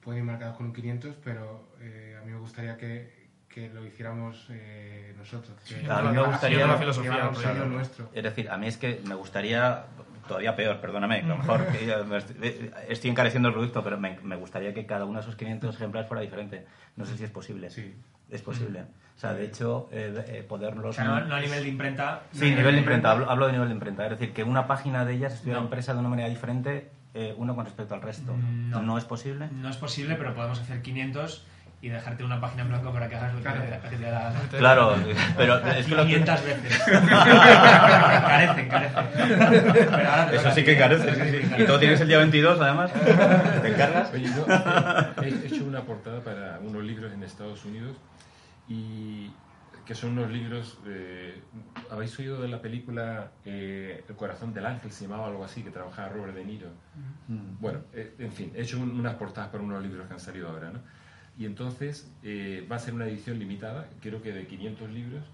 puede ir marcado con un 500, pero eh, a mí me gustaría que, que lo hiciéramos eh, nosotros. Que,
a mí me gustaría
la filosofía,
nuestro.
Es decir, a mí es que me gustaría, todavía peor, perdóname, a lo mejor <laughs> que estoy, eh, estoy encareciendo el producto, pero me, me gustaría que cada uno de esos 500 ejemplares fuera diferente. No sé si es posible.
Sí.
Es posible. O sea, de hecho, eh, eh, poderlos...
O sea, no, no a nivel de imprenta.
Sí, nivel de imprenta, hablo, hablo de nivel de imprenta. Es decir, que una página de ellas estuviera
No.
impresa de una manera diferente eh, uno con respecto al resto.
No.
¿No es posible?
No es posible, pero podemos hacer 500 y dejarte una página en blanco para que hagas lo que te- que te gana. <laughs>
Claro, pero es que lo que...
500 veces. <laughs> carecen, carecen. Pero ahora te
Eso sí
a
que carece, sí, sí. Y todo tienes el día 22, además. <laughs> ¿Te encargas?
Oye, yo he hecho una portada para unos libros en Estados Unidos y que son unos libros. eh, ¿Habéis oído de la película eh, El corazón del ángel? Se llamaba algo así, que trabajaba Robert De Niro. Bueno, eh, en fin, he hecho un- unas portadas para unos libros que han salido ahora, ¿no? Y entonces eh, va a ser una edición limitada, creo que de 500 libros.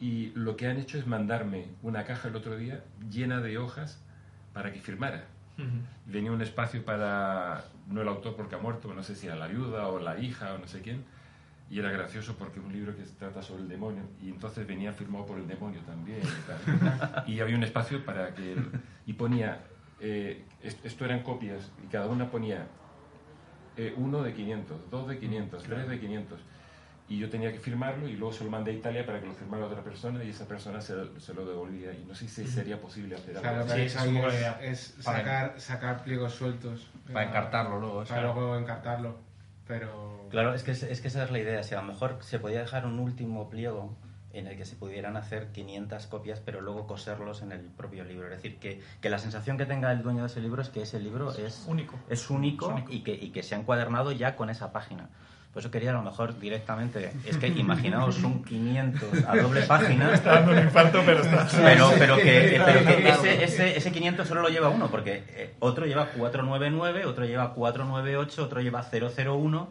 Y lo que han hecho es mandarme una caja el otro día llena de hojas para que firmara venía un espacio para, no el autor porque ha muerto, no sé si era la viuda o la hija o no sé quién, y era gracioso porque es un libro que se trata sobre el demonio, y entonces venía firmado por el demonio también. Y, tal. <laughs> Y había un espacio para que... él- y ponía, eh, es- esto eran copias, y cada una ponía eh, uno de 500, dos de 500, tres de 500. Y yo tenía que firmarlo y luego se lo mandé a Italia para que lo firmara otra persona y esa persona se, se lo devolvía. Y no sé si sería posible hacer algo así.
haréis
es
es,
idea.
es
Para-
sacar, sacar pliegos sueltos.
Para
eh,
encartarlo luego.
Para luego encartarlo. Pero.
Claro, es que, es que esa es la idea. Si a lo mejor se podía dejar un último pliego en el que se pudieran hacer 500 copias, pero luego coserlos en el propio libro. Es decir, que, que la sensación que tenga el dueño de ese libro es que ese libro es
Único.
es único,
Es único.
Y, que, y que se ha encuadernado ya con esa página. Por eso quería a lo mejor directamente, es que imaginaos un 500 a doble <laughs> página,
Está dando un infarto, pero está. <laughs>
pero, pero que, pero que ese, ese, ese 500 solo lo lleva uno, porque eh, otro lleva 499, otro lleva 498, otro lleva 001,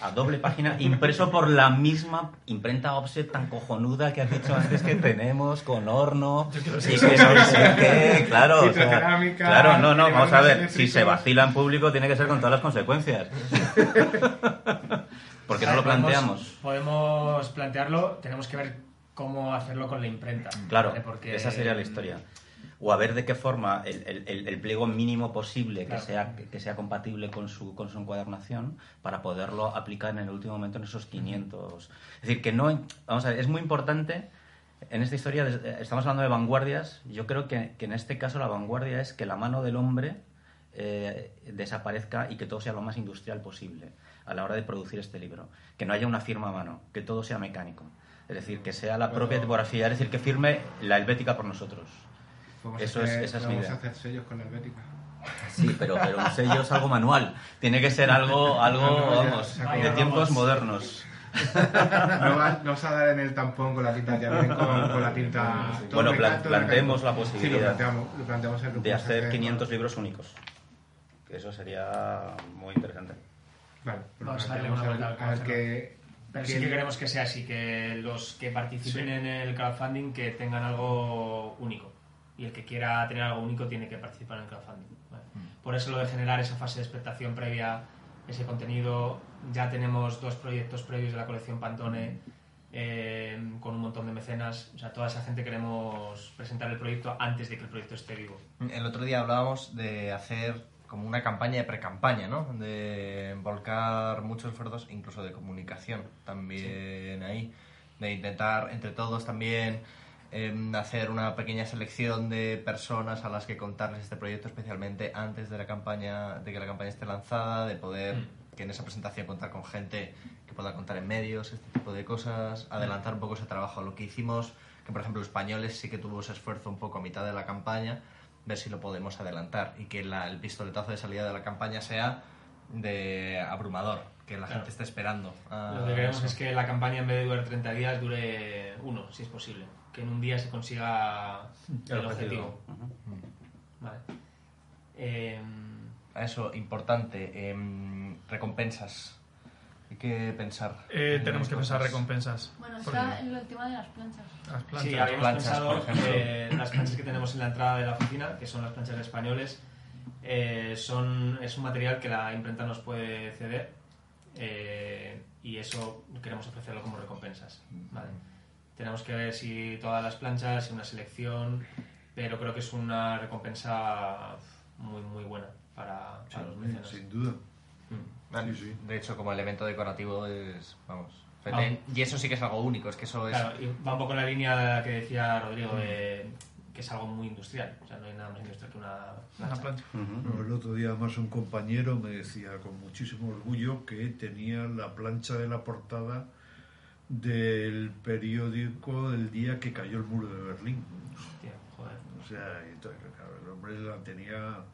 a doble página, impreso por la misma imprenta offset tan cojonuda que has dicho antes que tenemos, con horno, y que no sé qué, claro. o sea, claro, no, no, vamos a ver, si se vacila en público tiene que ser con todas las consecuencias. <laughs> Porque no lo planteamos.
Podemos plantearlo, tenemos que ver cómo hacerlo con la imprenta.
Claro,
¿vale? Porque,
esa sería la historia. O a ver de qué forma el, el- el- pliego mínimo posible
Claro.
que, sea, que sea compatible con su, con su encuadernación para poderlo aplicar en el último momento en esos 500. Es decir, que no... Vamos a ver, es muy importante en esta historia, eh, estamos hablando de vanguardias, yo creo que, que en este caso la vanguardia es que la mano del hombre eh, desaparezca y que todo sea lo más industrial posible a la hora de producir este libro. Que no haya una firma a mano, que todo sea mecánico. Es decir, que sea la propia tipografía, es decir, que firme la helvética por nosotros. Eso
hacer,
es- esa es mi idea.
hacer sellos con Helvética.
Sí, pero, pero un sello es algo manual. Tiene que ser algo, <laughs> algo
No, ya,
vamos, <laughs>
se acabó.
de tiempos
Vamos.
modernos.
No vas, no vas a dar en el tampón con la tinta, ya vienen con, con la tinta.
Bueno, plan- planteemos la
Sí, lo
posibilidad
planteamos, lo planteamos el que
De hacer 500
con-
libros únicos. Que eso sería muy interesante.
Vale, pues
Vamos a darle una vuelta
a
al
ver- qué.
Pero sí que queremos que sea así, que los que participen en el crowdfunding que tengan algo único. Y el que quiera tener algo único tiene que participar en el crowdfunding. ¿vale? Por eso lo de generar esa fase de expectación previa, ese contenido. Ya tenemos dos proyectos previos de la colección Pantone eh, con un montón de mecenas. O sea, toda esa gente queremos presentar el proyecto antes de que el proyecto esté vivo.
El otro día hablábamos de hacer como una campaña de pre-campaña, ¿no? De volcar muchos esfuerzos, incluso de comunicación también ahí. De intentar entre todos también em, hacer una pequeña selección de personas a las que contarles este proyecto, especialmente antes de la campaña, de que la campaña esté lanzada, de poder que en esa presentación contar con gente que pueda contar en medios, este tipo de cosas, adelantar un poco ese trabajo. Lo que hicimos, que por ejemplo españoles sí que tuvo ese esfuerzo un poco a mitad de la campaña, ver si lo podemos adelantar y que la- el pistoletazo de salida de la campaña sea de abrumador, que la
Claro.
gente esté esperando.
Lo que queremos es que la campaña en vez de durar 30 días dure uno, si es posible. Que en un día se consiga el,
El
objetivo.
objetivo.
Vale. Eh,
Eso, importante, em, recompensas. Hay que pensar.
Eh,
en
tenemos que pensar recompensas.
Bueno, está el tema de las planchas.
las planchas.
sí, habíamos
planchas,
pensado
por ejemplo.
que las planchas que tenemos en la entrada de la oficina, que son las planchas españoles, eh, son, es un material que la imprenta nos puede ceder eh, y eso queremos ofrecerlo como recompensas. ¿vale? Tenemos que ver si todas las planchas, si una selección, pero creo que es una recompensa muy, muy buena para, para los mecenas.
Sin duda.
Mm.
Sí, sí.
De hecho, como elemento decorativo es, vamos,
Ah.
Y eso sí que es algo único, es que eso es...
Claro, y va un poco en la línea que decía Rodrigo, de que es algo muy industrial. O sea, no hay nada más industrial que una
Una
plancha.
plancha.
No, el otro día además un compañero me decía con muchísimo orgullo que tenía la plancha de la portada del periódico del día que cayó el muro de Berlín.
Hostia, joder,
O sea, y entonces, claro, el hombre la tenía,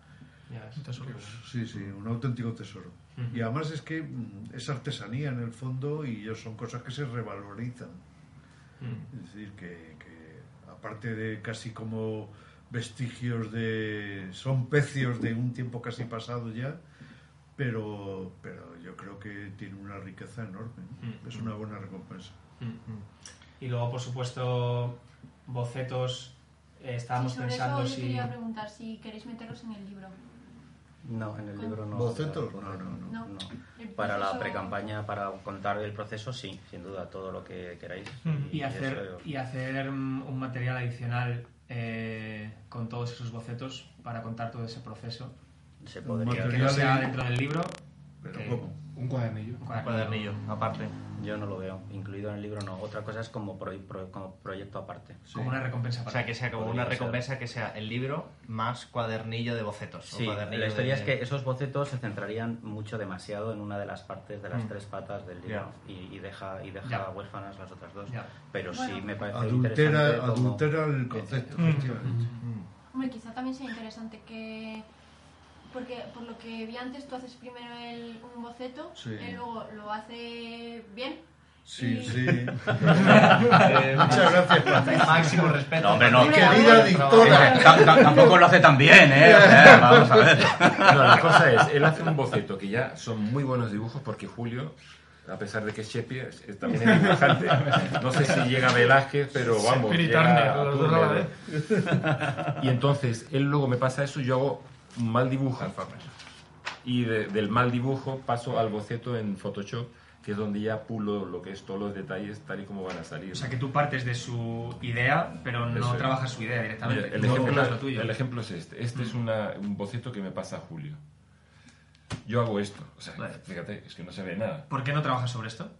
ya ves.
Un tesoro.
sí, sí, un auténtico tesoro. Y además es que mm, es artesanía en el fondo y son cosas que se revalorizan.
Mm.
Es decir, que, que aparte de casi como vestigios de... son pecios de un tiempo casi pasado ya, pero, pero yo creo que tiene una riqueza enorme. ¿no?
Mm.
Es una buena recompensa.
Mm. Y luego, por supuesto, bocetos. eh, estábamos
Sí, sobre
pensando
eso yo
si.
quería preguntar si queréis meterlos en el libro.
No, en el libro no.
¿Bocetos?
no,
No, no,
Para la pre-campaña, para contar el proceso, sí, sin duda, todo lo que queráis.
Mm.
Y hacer,
eso-
y hacer mm, un material adicional eh, con todos esos bocetos para contar todo ese proceso.
Se podría.
Que no sea
en-
dentro del libro.
Pero
que-
¿cómo?
Un cuadernillo.
Un cuadernillo, aparte.
Yo no lo veo, incluido en el libro no. Otra cosa es como, pro- pro- como proyecto aparte.
Como una recompensa
O
para
sea, que sea como
Podría
una
ser.
recompensa que sea el libro más cuadernillo de bocetos. o
Sí,
cuadernillo
la historia
de-
es que esos bocetos se centrarían mucho demasiado en una de las partes de las
Mm.
tres patas del libro y, y deja, y deja
Ya.
huérfanas las otras dos.
Ya.
Pero sí
Bueno.
me parece
Adultera,
interesante como-
adultera el concepto,
Mm.
efectivamente.
Hombre, quizá también sea interesante que... Porque por lo que vi antes, tú haces primero el, un boceto,
Sí.
él luego lo hace bien.
Sí,
Y-
sí. <laughs>
Eh,
Muchas gracias. <laughs>
Máximo respeto.
No, hombre, no.
Querida
ta- Tampoco lo hace tan bien, ¿eh? O sea, vamos a ver. <laughs>
No, la cosa es, él hace un boceto que ya son muy buenos dibujos porque Julio, a pesar de que es Chepi, es- es- también es dibujante. No sé si llega a Velázquez, pero vamos, llega a Turner. Y entonces, él luego me pasa eso y yo hago un mal dibujo. Y de- del mal dibujo paso al boceto en Photoshop, que es donde ya pulo lo que es todos los detalles tal y como van a salir.
O sea, que tú partes de su idea, pero no
Eso es.
trabajas su idea directamente.
El, ejemplo,
tuyo.
el ejemplo es este. Este es una- un boceto que me pasa a Julio. Yo hago esto. O sea,
Vale.
fíjate, es que no se ve nada.
¿Por qué no trabajas sobre esto?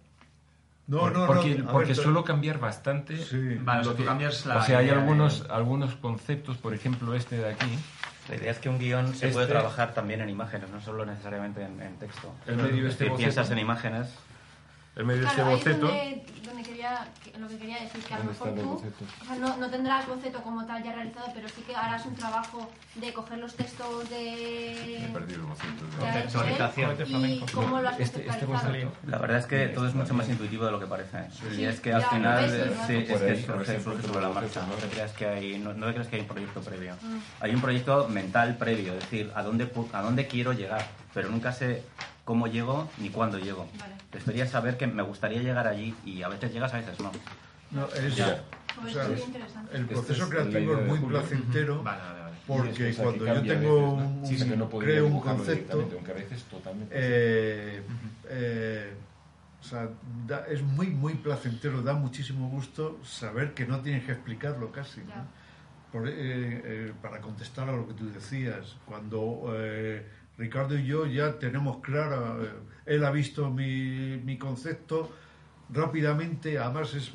No,
Por-
no, no.
porque
a
porque
ver,
suelo cambiar bastante.
Sí.
Vale, o sea,
lo
tú cambias la
o sea, hay
idea de-
algunos, algunos conceptos, por ejemplo, este de aquí.
La idea es que un guion se
Este-
puede trabajar también en imágenes, no solo necesariamente en, en texto.
En medio
Es
este
decir, piensas
boceto.
en imágenes.
En medio de este
Claro, ahí es
boceto.
donde, donde quería, que- lo que quería decir, que a lo
¿Dónde
mejor tú o sea, no, no tendrás boceto como tal ya realizado, pero sí que harás un trabajo de coger los textos
Me he
de...
perdido el boceto.
Cohete
y cómo lo has
Este- este.
La verdad es que todo es mucho más intuitivo de lo que parece. Y
Sí,
es que
ya,
al final
ves y
eh, sí,
haces.
es que surge, sobre la marcha. No
¿no?
te creas que hay, no, no te creas que hay un proyecto previo.
Mm.
Hay un proyecto mental previo, es decir, a dónde, a dónde quiero llegar, pero nunca sé cómo llego ni cuándo llego.
Vale.
Debería saber que me gustaría llegar allí y a veces llegas, a veces no.
No, es,
Ya.
Pues
o sea,
interesante.
el
Este
proceso
es la
creativo es muy
Julio.
placentero
Vale, vale, vale.
porque cuando yo tengo
veces, ¿no?
un,
Sí, que no
creo un concepto,
a veces totalmente.
eh, eh, o sea, da- es muy, muy placentero, da muchísimo gusto saber que no tienes que explicarlo casi. Por- eh, eh, para contestar a lo que tú decías, cuando eh, Ricardo y yo ya tenemos clara, eh, él ha visto mi, mi concepto rápidamente, además es eh,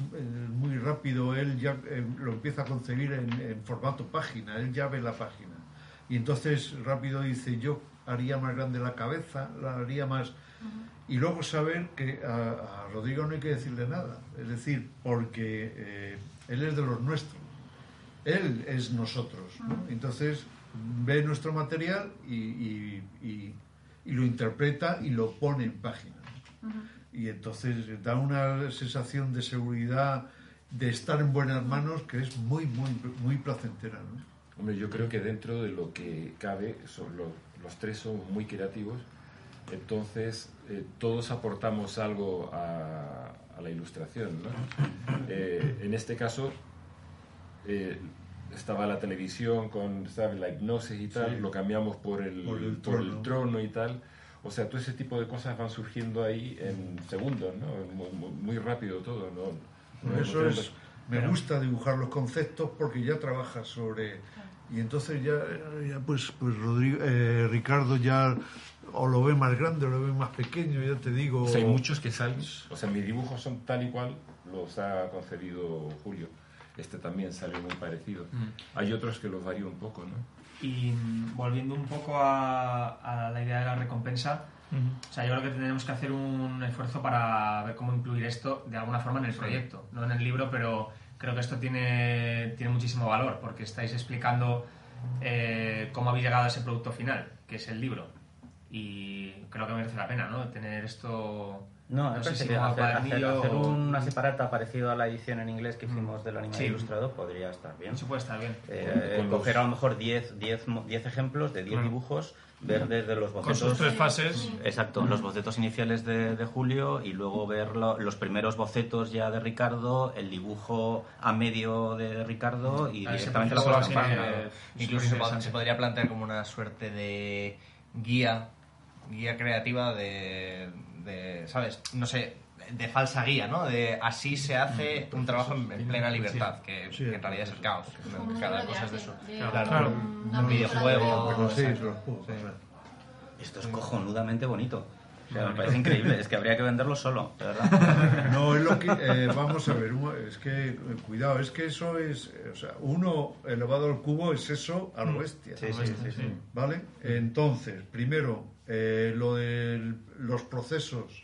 muy rápido, él ya eh, lo empieza a concebir en, en formato página, él ya ve la página. Y entonces rápido dice, yo haría más grande la cabeza, la haría más... Y luego saber que a, a Rodrigo no hay que decirle nada, es decir, porque eh, él es de los nuestros, él es nosotros. ¿no? Entonces ve nuestro material y, y- y- y lo interpreta y lo pone en página. Y entonces da una sensación de seguridad, de estar en buenas manos, que es muy, muy, muy placentera. ¿no?
Hombre, yo creo que dentro de lo que cabe, son los, los tres somos muy creativos, entonces eh, todos aportamos algo a, a la ilustración. ¿no? <laughs> Eh, en este caso, eh, estaba la televisión con ¿sabes? la hipnosis y tal, lo cambiamos por el, por el, trono. y tal. O sea, todo ese tipo de cosas van surgiendo ahí en segundos, ¿no? Muy, rápido todo, ¿no?
Eso es, me gusta dibujar los conceptos porque ya trabajas sobre... Y entonces ya, ya pues, pues Rodrigo, eh, Ricardo ya o lo ve más grande o lo ve más pequeño, ya te digo...
O sea, hay muchos que salen, o sea, mis dibujos son tal y cual los ha concebido Julio. Este también sale muy parecido. Mm. Hay otros que los varío un poco, ¿no?
Y mm, volviendo un poco a, la idea de la recompensa, o sea, yo creo que tenemos que hacer un esfuerzo para ver cómo incluir esto de alguna forma en el proyecto, no en el libro, pero creo que esto tiene, tiene muchísimo valor porque estáis explicando eh, cómo habéis llegado a ese producto final, que es el libro. Y creo que merece la pena, ¿no? Tener esto
no, no sé si hacer, hacer, una separata parecida a la edición en inglés que hicimos del anime ilustrado podría estar bien.
Eso puede estar bien.
Eh, coger a lo mejor 10 ejemplos de 10 dibujos, ver desde los bocetos...
Con sus tres fases.
Exacto, los bocetos iniciales de, de Julio y luego ver los primeros bocetos ya de Ricardo, el dibujo a medio de Ricardo y directamente la página.
Incluso se, se podría plantear como una suerte de guía guía creativa de de, ¿sabes? No sé, de falsa guía, ¿no? De así se hace un trabajo en, plena libertad, que, en realidad es el caos, que cada cosa es de eso. Claro, un videojuego.
Esto es cojonudamente bonito. O sea, me parece increíble, es que habría que venderlo solo, de verdad. <laughs>
No, es lo que. Eh, vamos a ver, es que, eh, cuidado, es que eso es. Eh, o sea, uno elevado al cubo es eso a lo mm. bestia.
Sí, sí, sí,
¿Vale? Entonces, primero, eh, lo de los procesos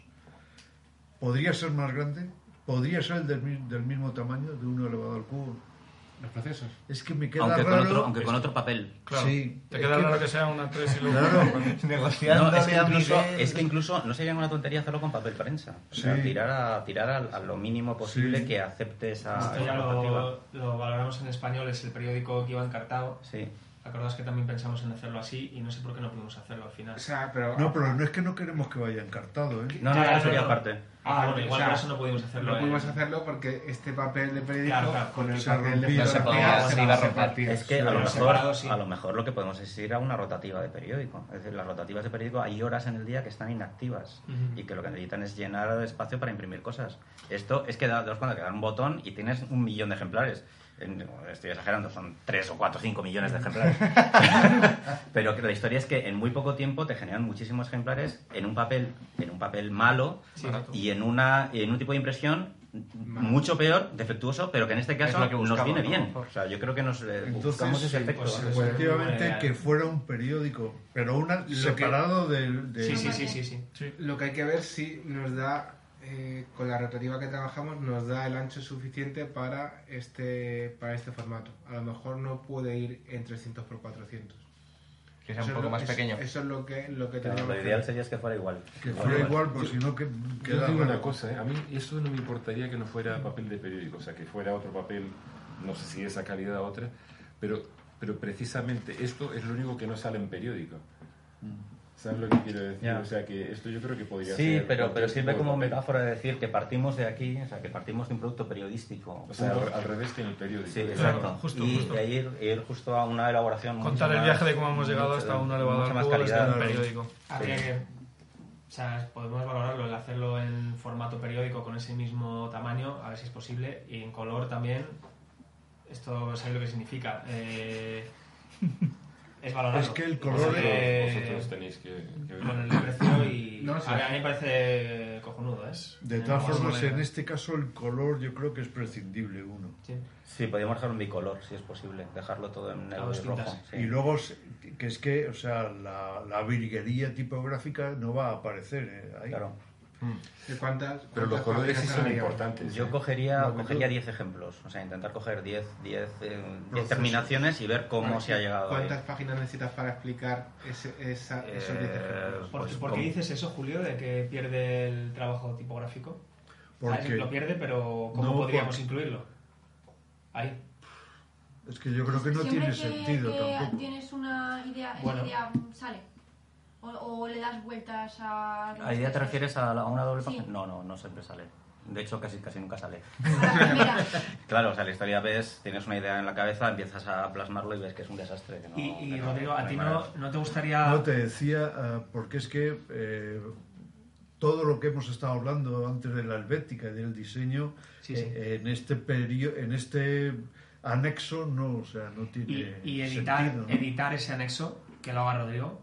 podría ser más grande, podría ser del, mismo tamaño, de uno elevado al cubo.
Los procesos.
Es que me queda
aunque
raro.
Con otro, aunque con otro papel.
Claro. Sí, Te queda raro que sea una 3 y <laughs> luego.
Claro.
Negociando. No, es, que incluso, es que incluso no sería una tontería hacerlo con papel prensa. O sea, tirar, a, tirar a, lo mínimo posible que acepte esa.
Esto ya lo, lo, valoramos en español, es el periódico que iba encartado.
Sí
acordás que también pensamos en hacerlo así y no sé por qué no pudimos hacerlo al final.
pero... No, pero no es que no queremos que vaya encartado, ¿eh?
No, no, no, sería aparte.
Ah, bueno, igual por eso no pudimos hacerlo.
No pudimos hacerlo porque este papel de periódico con el
papel
de fotografía
se, iba a romper. Es que a lo, mejor, a lo mejor lo que podemos es ir a una rotativa de periódico. Es decir, las rotativas de periódico hay horas en el día que están inactivas y que lo que necesitan es llenar espacio para imprimir cosas. Esto es que das cuenta que un botón y tienes un millón de ejemplares estoy exagerando, son 3 o 4 o 5 millones de ejemplares. <laughs> Pero que la historia es que en muy poco tiempo te generan muchísimos ejemplares en un papel, en un papel malo y en, una, en un tipo de impresión mucho peor, defectuoso, pero que en este caso nos viene bien. O sea, yo creo que nos eh, buscamos ese efecto.
Pues, efectivamente, que fuera un periódico, pero una separado del...
sí, sí, sí, sí,
Lo que hay que ver si nos da eh, con la rotativa que trabajamos nos da el ancho suficiente para este, para este formato. A lo mejor no puede ir en 300 por 400.
Que sea un poco más pequeño.
Eso es lo que, lo que
tenemos. Lo ideal sería que fuera igual.
Que fuera igual, pues si no que.
Yo digo una cosa, ¿eh? a mí eso no me importaría que no fuera papel de periódico, o sea, que fuera otro papel, no sé si de esa calidad o otra, pero, pero precisamente esto es lo único que no sale en periódico. Mm. ¿Sabes lo que quiero decir? O sea, que esto yo creo que podría
ser... Sí, pero, pero sirve como metáfora de decir que partimos de aquí, o sea, que partimos de un producto periodístico.
O sea, al, revés que en el periódico.
Sí, exacto. justo, y justo. Ir, ir, justo a una elaboración
Contar el viaje de cómo hemos llegado hasta una elevadora más calidad en el periódico.
Habría que... O sea, podemos valorarlo, el hacerlo en formato periódico con ese mismo tamaño, a ver si es posible, y en color también. Esto sabe lo que significa. Eh... <laughs> es valorado.
Es que el color de...
Vosotros tenéis que,
ver. Con el precio y... No, a, mí me parece cojonudo, ¿eh?
De todas formas, en este caso el color yo creo que es prescindible uno.
Sí, sí podríamos dejar un bicolor, si es posible. Dejarlo todo en negro y rojo.
Y luego, que es que, o sea, la, la virguería tipográfica no va a aparecer ¿eh? ahí.
Claro.
¿Cuántas,
Pero los colores sí son importantes.
Yo ¿eh? cogería, cogería 10 ejemplos, o sea, intentar coger 10 10 eh, terminaciones y ver cómo se ha llegado.
¿Cuántas páginas necesitas para explicar ese, esa, esos 10 eh, ejemplos?
¿Por, pues, qué dices eso, Julio, de que pierde el trabajo tipográfico? Porque lo pierde, pero ¿cómo podríamos incluirlo? Ahí.
Es que yo creo que no tiene sentido tampoco.
Tienes una idea, esa idea sale. O, le das vueltas a...
¿A idea te refieres a, una doble página? No, no, no siempre sale. De hecho, casi, casi nunca sale. <laughs> Claro, o sea, la historia ves, tienes una idea en la cabeza, empiezas a plasmarlo y ves que es un desastre. que no-
Y, y
que no-
Rodrigo,
no
¿a ti no, no te gustaría...?
No te decía, ah, porque es que eh, todo lo que hemos estado hablando antes de la helvética y del diseño,
Sí, sí.
eh, en este periodo, en este anexo, no, o sea, no tiene
Y, y editar,
sentido, ¿no?
editar ese anexo, que lo haga Rodrigo.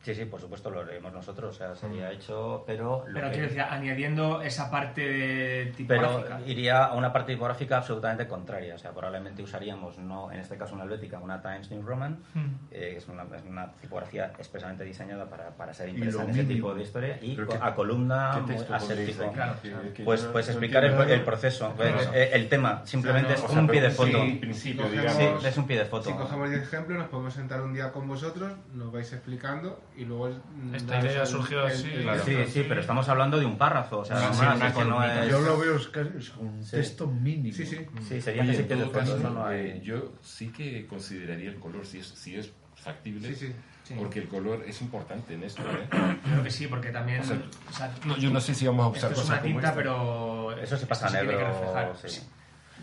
Sí, sí, por supuesto, lo haremos nosotros, o sea, sería hecho, pero... lo
Pero
que-
quiero decir, añadiendo esa parte de
Pero
tipográfica.
iría a una parte tipográfica absolutamente contraria. O sea, probablemente usaríamos, no en este caso una helvética, una Times New Roman,
Mm.
eh, que es una, es una tipografía expresamente diseñada para, para ser impresa en ese tipo de historia y
qué-
a columna
¿Qué
muy
texto pondréis
aséptico.
aquí?
Claro.
Pues, pues explicar el, el proceso,
Claro.
eh, el tema, simplemente
O sea,
es
o
un
sea,
pie de foto.
sí,
En principio,
si
digamos...
Sí,
cogemos-
es un pie de foto.
Si cogemos 10 ejemplos, nos podemos sentar un día con vosotros, nos vais explicando y luego...
Esta idea surgió así, claro.
Sí, sí, pero estamos hablando de un párrafo, o sea,
Sí,
no
sí, una
es que no
columnita.
es-
Yo lo veo es casi- es un
Sí.
texto mínimo.
Sí, sí.
Sí, sería
Oye, en todo caso,
no
eh,
hay...
yo sí que consideraría el color, si es, si es factible,
Sí, sí.
Sí.
porque el color es importante en esto. ¿eh?
Creo que sí, porque también...
O sea,
o sea,
No, yo no sé si vamos a
esto
usar
es
cosas
una
como
tinta,
esta.
pero...
Eso se pasa
esto
a
tiene que
negro,
reflejar.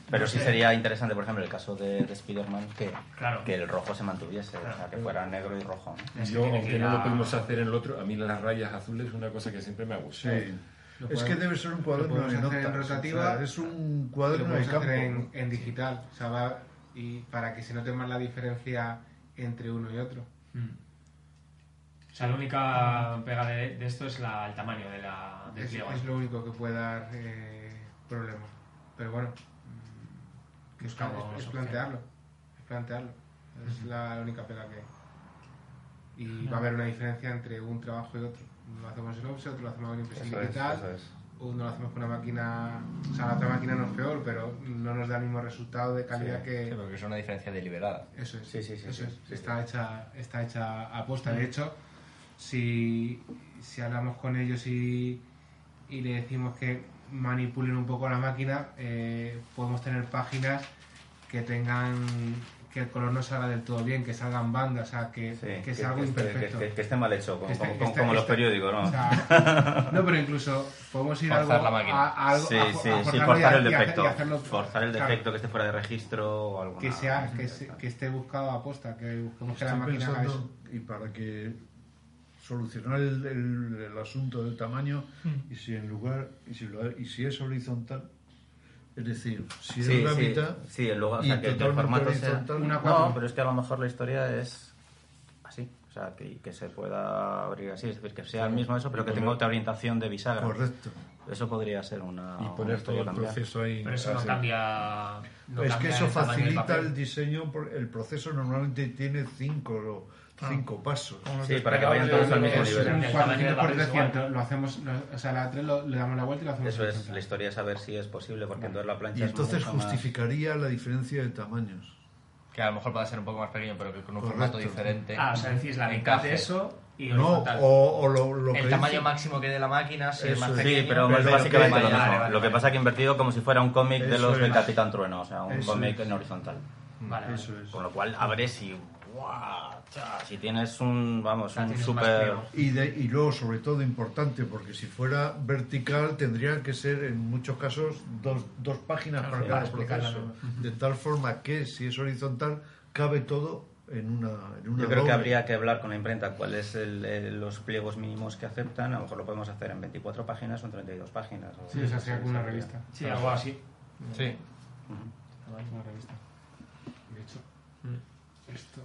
Sí. Pero sí sería interesante, por ejemplo, el caso de, de Spider-Man, que,
Claro.
que el rojo se mantuviese, o sea,
Claro.
que fuera negro y rojo. ¿no?
Yo, aunque no
a-
lo podemos hacer en el otro, a mí las rayas azules es una cosa que siempre me ha
Sí.
gustado.
Lo
Es que debe ser un cuaderno de notas.
en
o sea,
rotativa,
es un cuaderno de campo.
hacer en, en digital, o sea, va- y para que se note más la diferencia entre uno y otro.
Mm. O sea, la única pega de, de esto es la- el tamaño de la, del
Es,
pliego.
es lo único que puede dar eh, problemas. Pero bueno, es, plantearlo. Es plantearlo. Es la única pega que hay. Y va a haber una diferencia entre un trabajo y otro. Uno lo hacemos en offset, otro lo hacemos en impresión digital. Uno lo hacemos con una máquina, o sea, la otra máquina no es peor, pero no nos da el mismo resultado de calidad que,
Sí, porque es una diferencia deliberada.
Eso es.
Sí, sí, sí,
eso
sí,
es.
sí,
está, Hecha, está hecha a posta. De hecho, si, si hablamos con ellos y, y le decimos que manipulen un poco la máquina, eh, podemos tener páginas que tengan que el color no salga del todo bien, que salgan bandas, o sea, que,
Sí,
que
que,
sea algo imperfecto.
que- que esté mal hecho, como,
Que esté-
como-
que esté-
como los periódicos, ¿no?
O sea, <laughs> no, pero incluso podemos ir a algo,
Forzar la máquina.
a, a algo
sí,
a- a
sí, sí,
y
forzar el defecto.
y hacerlo-
forzar el
claro,
defecto que esté fuera de registro o alguna...
que sea que, se- que esté buscado a posta, que busquemos que la máquina haga eso.
y para que solucionar el, el- el asunto del tamaño,
Mm.
y si en lugar, y si, lo- y si es horizontal, es decir, si es
Sí,
la
sí,
mitad,
sí, luego, o
y
sea, que, que el formato sea...
Una
No, pero es que a lo mejor la historia es así, o sea, que, que se pueda abrir así, es decir, que sea el mismo eso, pero que tenga otra orientación de bisagra.
correcto.
Eso podría ser una...
Y
una
poner todo el
cambiar.
proceso ahí.
Pero eso no cambia... no
es que eso
el
facilita el diseño, por- el proceso normalmente tiene cinco, cinco pasos.
Sí, para que vayan todos al mismo
Es
nivel.
un
El tamaño del
400 por
papel es
300, lo hacemos, lo- o sea, la 3 lo- le damos la vuelta y lo hacemos
Eso es, la historia es saber si es posible, porque entonces la plancha
Y
es
entonces justificaría la diferencia de tamaños.
Que a lo mejor pueda ser un poco más pequeño, pero que con un
Correcto.
formato diferente.
Ah, o sea, decís la mitad
encaje.
de eso y
No, o, o lo, lo que
El tamaño
dice-
máximo que dé la máquina, si es más
es.
pequeño.
Sí, pero,
Pero
es
lo
básicamente
que-
lo mismo.
Vale, vale,
lo que pasa que invertido como si fuera un cómic de los del
es.
Capitán Trueno, o sea, un cómic
es.
en horizontal.
Vale, vale.
Eso es.
Con lo cual abres y... Si tienes un, vamos,
sea,
un
pliego.
Y, de, y luego, sobre todo, importante, porque si fuera vertical, tendría que ser en muchos casos dos, dos páginas
Claro,
para cada
la
proceso. De tal forma que, si es horizontal, cabe todo en una, en una
Yo creo que habría que hablar con la imprenta cuáles el, el- los pliegos mínimos que aceptan. A lo mejor lo podemos hacer en 24 páginas o en 32 páginas. o-
Sí, o sea, sería como una revista.
Sí, algo así.
Sí.
Una revista. De hecho, esto.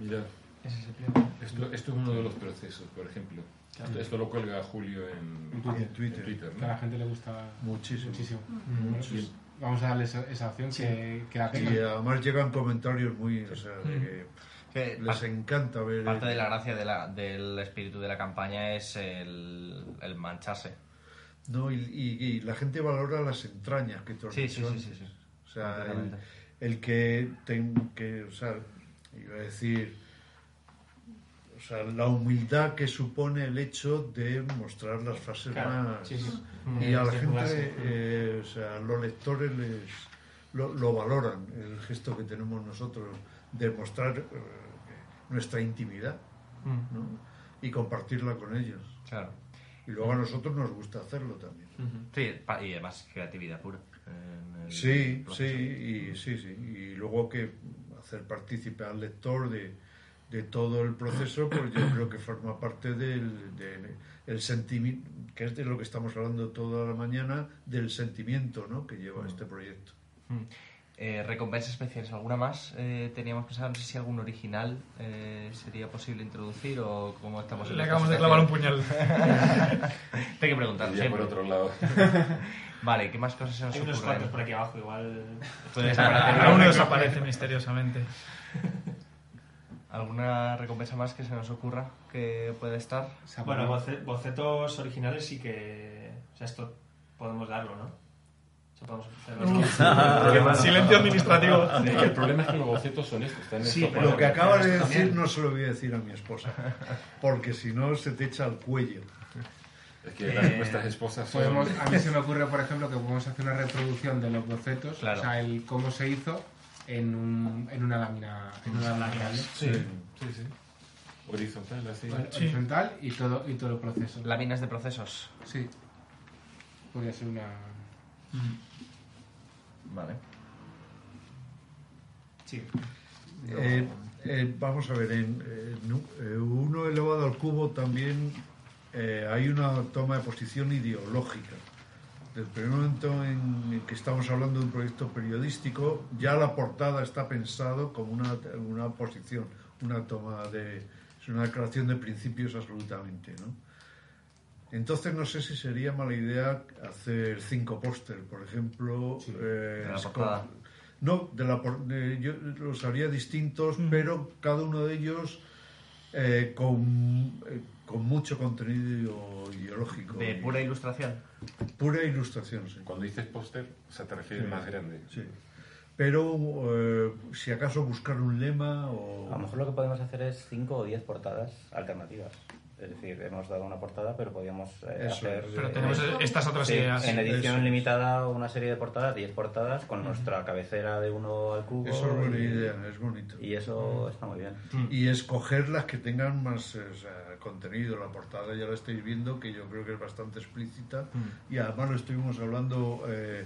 Mira,
Ese es el pliego.
esto, esto es uno de los procesos, por ejemplo. Esto, esto lo cuelga Julio en,
En Twitter.
En Twitter.
en Twitter,
Que a la gente le gusta
Muchísimo.
muchísimo.
Mm.
Pues vamos a darle esa, esa opción que, que la
Y además llegan comentarios muy. O sea, de que
Que
les
parte,
encanta ver.
parte de la gracia de la- del espíritu de la campaña es el, el mancharse.
No, y, y- y la gente valora las entrañas que tú
Sí, sí, sí, sí, sí.
O sea, el, que, ten- que, o sea, iba a decir, o sea, la humildad que supone el hecho de mostrar las frases
Claro,
más...
sí, sí.
Y a la
Sí,
gente, eh, o sea, los lectores les, lo, lo valoran, el gesto que tenemos nosotros de mostrar eh, nuestra intimidad
Mm.
¿no? y compartirla con ellos.
Claro.
Y luego a nosotros nos gusta hacerlo también.
Sí, y además creatividad pura.
Sí, sí, y, sí, sí. Y luego que hacer partícipe al lector de, de todo el proceso, pues yo creo que forma parte del, del- el sentimiento, que es de lo que estamos hablando toda la mañana, del sentimiento ¿no? que lleva este proyecto.
Mm. Eh, recompensas especiales, ¿alguna más? Eh, teníamos pensado, no sé si algún original eh, sería posible introducir o cómo estamos en
Le acabamos de clavar un puñal. <laughs>
Tengo que preguntar
por otro lado. <laughs>
Vale, ¿qué más cosas se nos
Hay unos cuantos por aquí abajo, igual.
Puede <laughs> desaparecer.
Aún desaparece misteriosamente.
¿Alguna recompensa más que se nos ocurra que puede estar?
Bueno, bocetos originales sí que. O sea, esto podemos darlo, ¿no? O sea, podemos ofrecerlo.
Silencio administrativo.
El problema es que los bocetos son estos. Están
Sí,
estos
Lo que acabas de decir
también.
no se lo voy a decir a mi esposa, porque si no se te echa al cuello.
Es que las, nuestras esposas son...
Podemos, a mí <laughs> se me ocurre, por ejemplo, que podemos hacer una reproducción de los bocetos,
Claro.
o sea, el cómo se hizo en, un, en una lámina, en una lámina ¿vale?
Sí, sí, sí. Horizontal, así.
Sí.
horizontal y todo, y todo el proceso.
Láminas de procesos.
Sí. Podría ser una...
Vale.
Sí.
Eh, eh, vamos a ver, en nu- eh, uno elevado al cubo también eh, hay una toma de posición ideológica. Desde el primer momento en el que estamos hablando de un proyecto periodístico, ya la portada está pensado como una, una posición, una toma de... es una declaración de principios absolutamente, ¿no? Entonces no sé si sería mala idea hacer cinco póster, por ejemplo. eh,
de la portada.
No, de la por- de- yo los haría distintos, pero cada uno de ellos eh, con, eh, con mucho contenido ideológico.
De
y-
pura ilustración.
pura ilustración, sí.
Cuando dices póster, o sea, te refieres
Sí.
más grande.
Sí. Pero eh, si acaso buscar un lema o...
A lo mejor lo que podemos hacer es 5 o 10 portadas alternativas. Es decir, hemos dado una portada, pero podíamos eh,
Eso
hacer...
Pero
eh,
tenemos estas otras
sí,
ideas.
en edición
Eso.
limitada una serie de portadas, 10 portadas, con nuestra cabecera de uno al cubo.
Eso es buena
y-
idea, es bonito.
Y eso está muy bien.
Y escoger las que tengan más eh, o sea, contenido. La portada ya la estáis viendo, que yo creo que es bastante explícita. Y además lo estuvimos hablando eh,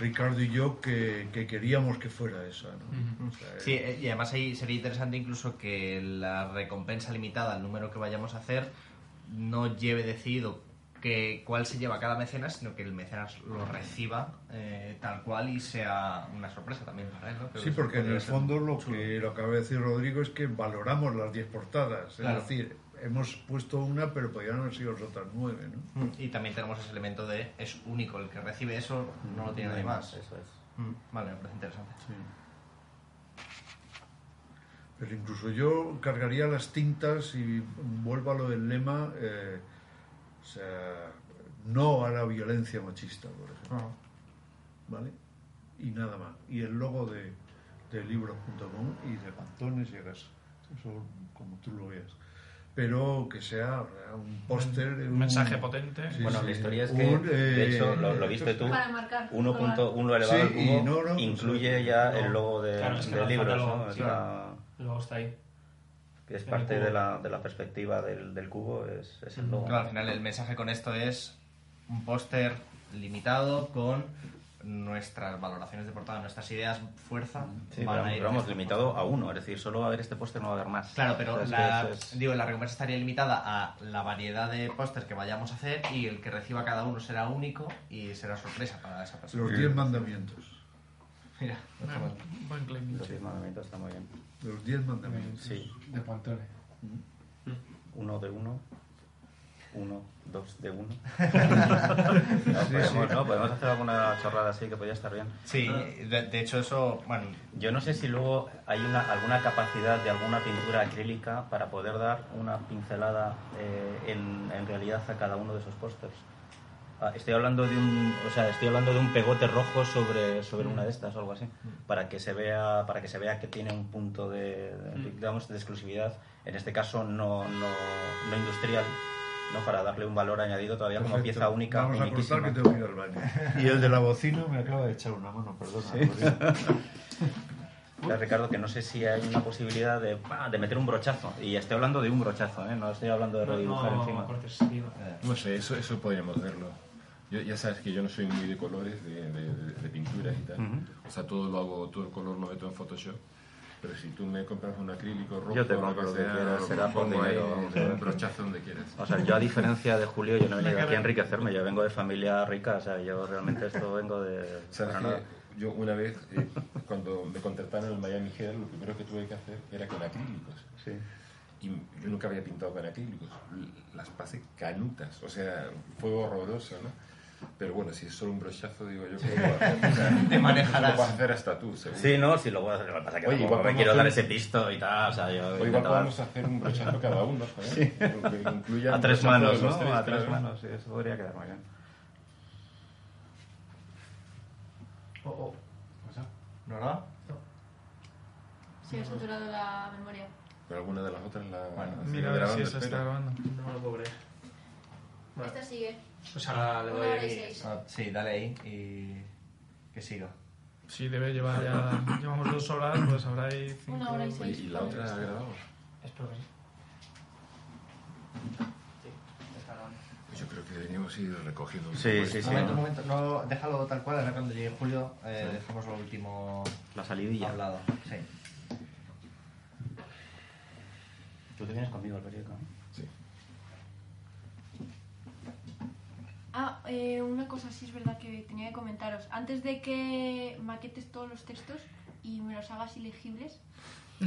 Ricardo y yo, que, que queríamos que fuera esa. ¿no? O sea,
Sí, eh, y además ahí sería interesante incluso que la recompensa limitada al número que vayamos a hacer no lleve decidido que cuál se lleva cada mecenas, sino que el mecenas lo reciba eh, tal cual y sea una sorpresa también para él. ¿no? Creo
Sí, porque en el fondo lo
chulo.
que lo acaba de decir Rodrigo es que valoramos las 10 portadas.
Claro.
Es decir, hemos puesto una, pero podrían haber sido las otras 9. ¿no?
Mm, Y también tenemos ese elemento de es único, el que recibe eso no lo tiene nadie más.
Eso es.
Mm, Vale, me parece interesante.
Pero incluso yo cargaría las tintas y vuelvo a lo del lema, eh, o sea, no a la violencia machista, por ejemplo. ¿Vale? Y nada más. Y el logo de, de libros.com y de Pantones y Gas. Eso como tú lo veas. Pero que sea un póster.
Un mensaje potente.
Sí,
bueno,
sí.
la historia es que,
Un,
de
eh,
hecho, lo, lo viste tú.
Para marcar.
1.1 elevado al
Sí,
cubo
y no, no,
incluye
pues,
ya
no.
el logo de,
Claro, es que
de
nos
libros,
falta el
¿no?
Luego está ahí.
que es
En
parte de la, de la perspectiva del, del cubo, es, es el logo.
Claro, al final el mensaje con esto es un póster limitado con nuestras valoraciones de portada, nuestras ideas fuerza.
Sí,
van
pero,
a ir
pero vamos,
este
limitado a uno, es decir, solo va a haber este póster, no va a haber más.
Claro, pero la,
es-
digo, la recompensa estaría limitada a la variedad de pósters que vayamos a hacer y el que reciba cada uno será único y será sorpresa para esa persona.
Los 10 mandamientos.
Mira, no está mal.
Buen claim.
Los diez mandamientos está muy bien.
Los 10 mandamientos.
Sí,
De Pantone.
uno de uno, uno, dos de uno. <laughs> No, podemos, ¿no? podemos hacer alguna chorrada así que podría estar bien.
Sí, de, de hecho eso, bueno,
Yo no sé si luego hay una, alguna capacidad de alguna pintura acrílica para poder dar una pincelada eh, en, en realidad a cada uno de esos pósters. Ah, estoy hablando de un, o sea, estoy hablando de un pegote rojo sobre, sobre una de estas o algo así, para que se vea, para que se vea que tiene un punto de, de- digamos, de exclusividad. En este caso no, no, no industrial, no para darle un valor añadido todavía como pieza única,
Vamos a
uniquísima.
que tengo que ir al baño. <laughs> Y el de la bocina me acaba de echar una mano, perdona. Rodrigo. <laughs>
Ya, Ricardo, que no sé si hay una posibilidad de, de meter un brochazo. Y estoy hablando de un brochazo, ¿eh? no estoy hablando de redibujar
no,
encima.
No sé, eso, eso podríamos verlo. Yo, ya sabes que yo no soy muy de colores, de, de, de pinturas y tal. O sea, todo lo hago, todo el color lo meto en Photoshop. Pero si tú me compras un acrílico rojo,
Yo te compro lo que quieras, será por dinero,
un brochazo donde quieras.
O sea, yo a diferencia de Julio, yo no he venido aquí a enriquecerme, yo vengo de familia rica, o sea, yo realmente esto vengo de...
¿Sabes. Yo una vez, eh, cuando me contrataron en el Miami Herald, lo primero que tuve que hacer era con acrílicos.
Sí.
Y yo nunca había pintado con acrílicos. Las pasé canutas. O sea, fue horroroso, ¿no? Pero bueno, si es solo un brochazo, digo yo que lo puedo hacer. O sea,
Te manejarás.
Lo puedes hacer hasta tú, seguro.
Sí, no, sí, lo voy a hacer. Lo que pasa es que
Oye,
tampoco
igual
me
podemos
quiero dar ese pisto y tal, o sea, yo
O igual
intentaba-
podemos hacer un brochazo cada uno, joder. <laughs> Que incluya
A
un
tres
brochazo de
manos,
los
¿no?
tres,
A tres
claro.
manos, sí, eso podría quedar muy bien.
Oh, oh. ¿No, no?
Sí, he saturado la memoria.
Pero alguna de las otras la
Bueno,
sigue
Mira a ver si
grabando,
esa está grabando.
No lo puedo creer. Vale.
Esta sigue.
Pues ahora le doy.
Ah, sí, dale ahí y que siga.
Sí, debe llevar ya. Llevamos dos horas, pues habrá ahí cinco.
Una hora y seis.
¿y la otra ha grabado?
Espero que sí. Sí, está grabando.
Pues yo creo que deberíamos ir recogiendo un
Sí, sí,
esto,
Un
sí.
momento,
¿no?
un momento. No, déjalo tal cual, ahora cuando llegue Julio eh, dejamos lo último
La salidilla.
hablado. Sí.
Tú te vienes conmigo al periódico.
Ah, eh, una cosa sí es verdad que tenía que comentaros. Antes de que maquetes todos los textos y me los hagas ilegibles,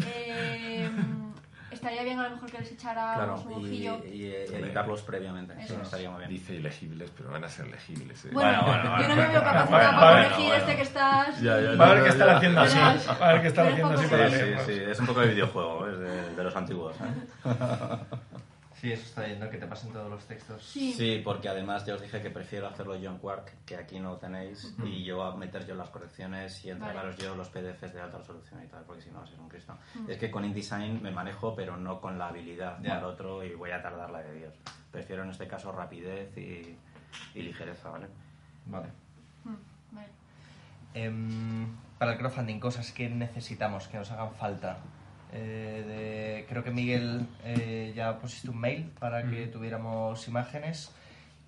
eh, <laughs> estaría bien a lo mejor que les echáramos
Claro,
un
y,
ojillo.
y, y editarlos previamente,
Eso es.
estaría muy bien.
Dice ilegibles, pero van a ser legibles. ¿eh?
Bueno,
Bueno, bueno,
yo no me veo capacitada
Bueno,
para
bueno.
este que estás.
Ya, ya,
y-
Va a haber que
Ya, ya.
haciendo así. Va a haber que
Verás
haciendo así para
Sí, sí, sí, es un poco de videojuego, es de, de los antiguos. <laughs>
Sí, eso está bien, ¿no? Que te pasen todos los textos.
Sí.
Sí, porque además ya os dije que prefiero hacerlo yo en Quark, que aquí no tenéis, y yo a meter yo las correcciones y entregaros yo los PDFs de alta resolución y tal, porque si no, es un Cristo. Es que con InDesign me manejo, pero no con la habilidad
Ya.
del otro y voy a tardar la de Dios. Prefiero en este caso rapidez y, y ligereza, ¿vale?
Vale.
Vale.
Em, para el crowdfunding, cosas que necesitamos, que nos hagan falta. Eh, de- creo que Miguel eh, ya pusiste un mail para que tuviéramos imágenes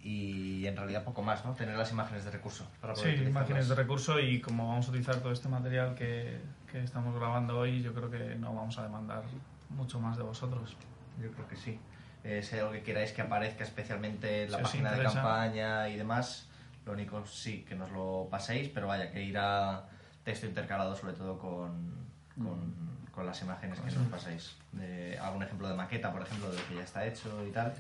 y en realidad poco más, ¿no? Tener las imágenes de recurso. Para
Sí,
poder utilizarlas.
imágenes de recurso y como vamos a utilizar todo este material que, que estamos grabando hoy, yo creo que no vamos a demandar mucho más de vosotros.
Yo creo que sí. Eh, si hay algo que queráis que aparezca especialmente en la
Si
página de campaña y demás, lo único sí que nos lo paséis, pero vaya, que irá texto intercalado sobre todo con, con, con las imágenes que nos paséis. De algún ejemplo de maqueta, por ejemplo, de lo que ya está hecho y tal.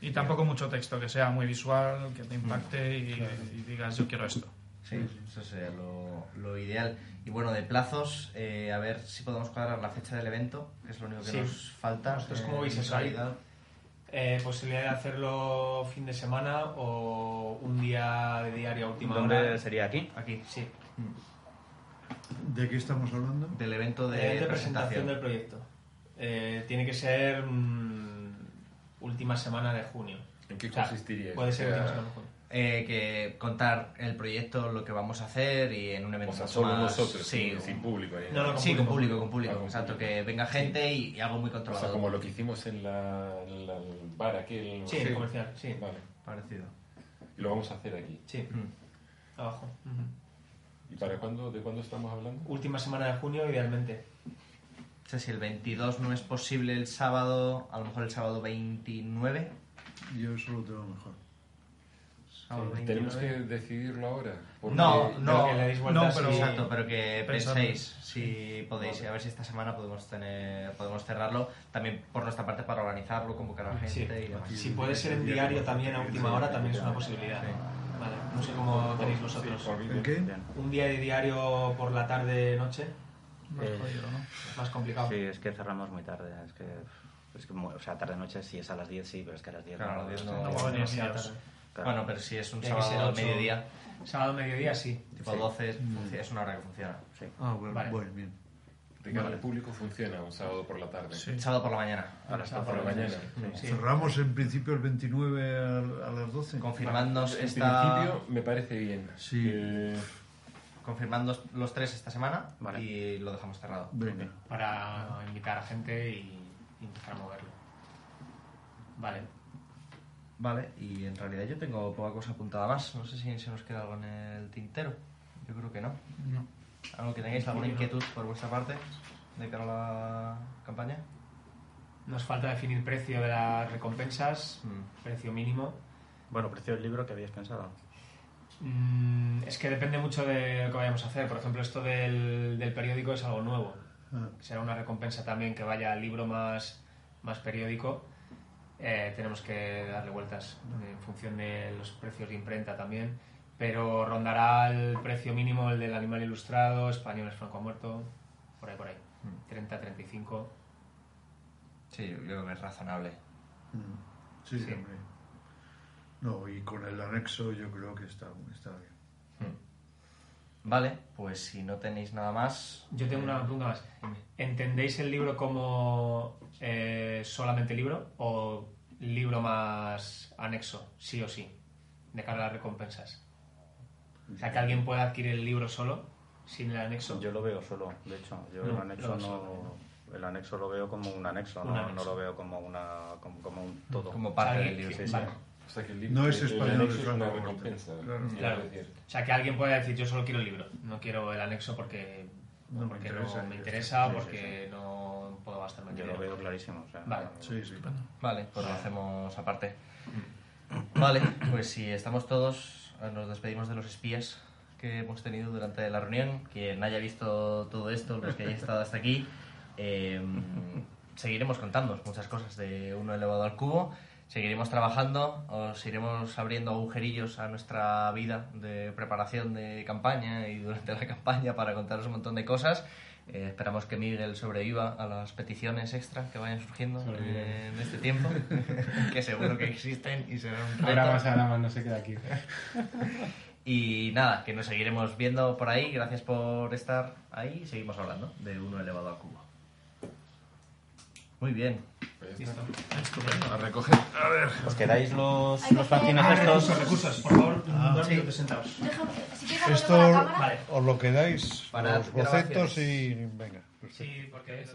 Y tampoco mucho texto, que sea muy visual, que te impacte y, y digas yo quiero esto.
Sí, eso sería lo, lo ideal. Y bueno, de plazos, eh, a ver si podemos cuadrar la fecha del evento, que es lo único que
Sí.
nos falta.
¿Vosotros cómo veis eso. Eh, posibilidad de hacerlo fin de semana o un día de diario a última
¿Dónde
hora.
sería aquí?
Aquí,
Sí,
¿De qué estamos hablando?
del evento de,
de, de
presentación.
presentación del proyecto. Eh, tiene que ser mm, última semana de junio.
¿En qué
O sea,
consistiría?
Puede ser
O sea,
última semana de junio.
Eh, que contar el proyecto, lo que vamos a hacer y en un evento
O sea, solo
más-
nosotros,
sí,
sin, sin público. ni
No,
nada.
no, con
sí, con
público.
público, con público,
Ah, con
exacto,
público.
que venga gente y, y algo muy
O
controlado.
sea, como lo que hicimos en la, en la- el bar aquel.
Sí, el comercial, sí.
Vale.
Parecido.
Y lo vamos a hacer aquí.
Sí,
Mm.
abajo. Ujú.
¿Y para cuándo, de cuándo estamos hablando?
Última semana de junio, idealmente.
O sea, si el 22 no es posible el sábado, a lo mejor el sábado 29.
Yo eso lo tengo mejor.
Tenemos que
29.
decidirlo ahora.
No, no,
no, pero-
Exacto, pero que
Pensando.
penséis si podéis, a ver si esta semana podemos tener, podemos cerrarlo, también por nuestra parte para organizarlo, convocar a la
Sí.
gente y demás.
Si puede ser en diario también a última hora, también es una posibilidad.
Sí.
Vale, no sé cómo tenéis vosotros.
¿El qué?
Un día de diario por la tarde, noche,
Más
Eh,
jodido, ¿no?
más complicado.
Sí, es que cerramos muy tarde. Es que, es que o sea, tarde-noche si es a las 10, sí, pero es que a las 10
Claro, a las 10 no-
No,
no,
demasiado. tarde.
Claro.
Bueno, pero si es un sábado al mediodía,
Sábado, mediodía, sí.
tipo
Sí.
12, funciona- es una hora que funciona.
Sí.
Ah, bueno,
Vale.
bueno, bien.
De cara al público funciona un sábado por la tarde.
Sí.
Sábado por la mañana.
A las
Sábado
12
por la mañana.
Sí.
Cerramos en principio el 29 a, a las 12.
Confirmadnos
En
esta,
principio me parece bien.
Sí.
Eh,
confirmadnos los tres esta semana
Vale.
y lo dejamos cerrado.
Venga.
Para invitar a gente y y empezar a moverlo. Vale.
Vale, y en realidad yo tengo poca cosa apuntada más. No sé si se nos queda algo en el tintero. Yo creo que no.
No.
¿Algo que tengáis, alguna inquietud por vuestra parte de cara a la campaña?
Nos falta definir precio de las recompensas,
Mm.
precio mínimo.
Bueno, precio del libro que habíais pensado.
Mm, es que depende mucho de lo que vayamos a hacer. Por ejemplo, esto del, del periódico es algo nuevo.
Ah,
Será una recompensa también que vaya al libro más, más periódico. Eh, tenemos que darle vueltas en función de los precios de imprenta también. Pero rondará el precio mínimo el del animal ilustrado, español es franco muerto, por ahí, por ahí. 30, 35.
Sí, yo creo que es razonable.
mm, sí,
Sí.
No, y con el anexo yo creo que está, está bien.
Vale, pues si no tenéis nada más...
Yo tengo una pregunta más. ¿Entendéis el libro como eh, solamente libro o libro más anexo, sí o sí, de cara a las recompensas? O sea, que alguien pueda adquirir el libro solo, sin el anexo.
Yo lo veo solo, de hecho. Yo
No,
el anexo
lo
no.
solo.
El anexo lo veo como un anexo,
Un
no,
anexo.
no lo veo como una como, como un todo.
Como
O
parte del libro.
sí.
vale.
O sea que el
No es
el
español,
anexo
es
una recompensa.
claro.
O sea, que alguien pueda decir, yo solo quiero el libro, no quiero el anexo porque
No me
porque
interesa.
no me interesa,
Sí, sí,
porque no puedo gastarme el
Yo lo veo clarísimo. O sea,
Vale.
no-
Sí, sí.
Vale, pues lo hacemos aparte. Vale, pues si estamos todos, nos despedimos de los espías que hemos tenido durante la reunión. Quien haya visto todo esto, los que hayan estado hasta aquí, eh, seguiremos contando muchas cosas de 1 elevado al cubo. Seguiremos trabajando, os iremos abriendo agujerillos a nuestra vida de preparación de campaña y durante la <laughs> campaña para contaros un montón de cosas. Eh, esperamos que Miguel sobreviva a las peticiones extra que vayan surgiendo eh, en este tiempo, <laughs> que seguro que existen y serán un reto.
Ahora más, ahora más, no se queda aquí. <laughs>
Y nada, que nos seguiremos viendo por ahí. Gracias por estar ahí. Seguimos hablando de 1 elevado al cubo. Muy bien.
Pues. A recoger. A ver.
¿Os quedáis los, los fanzines
Ah,
estos?
Recursos, recursos, por favor, dos
sí.
minutos sentados.
Déjame, si quieres hago yo
Esto-
la cámara.
Os lo quedáis,
Para
los bocetos y venga.
Sí, porque eso.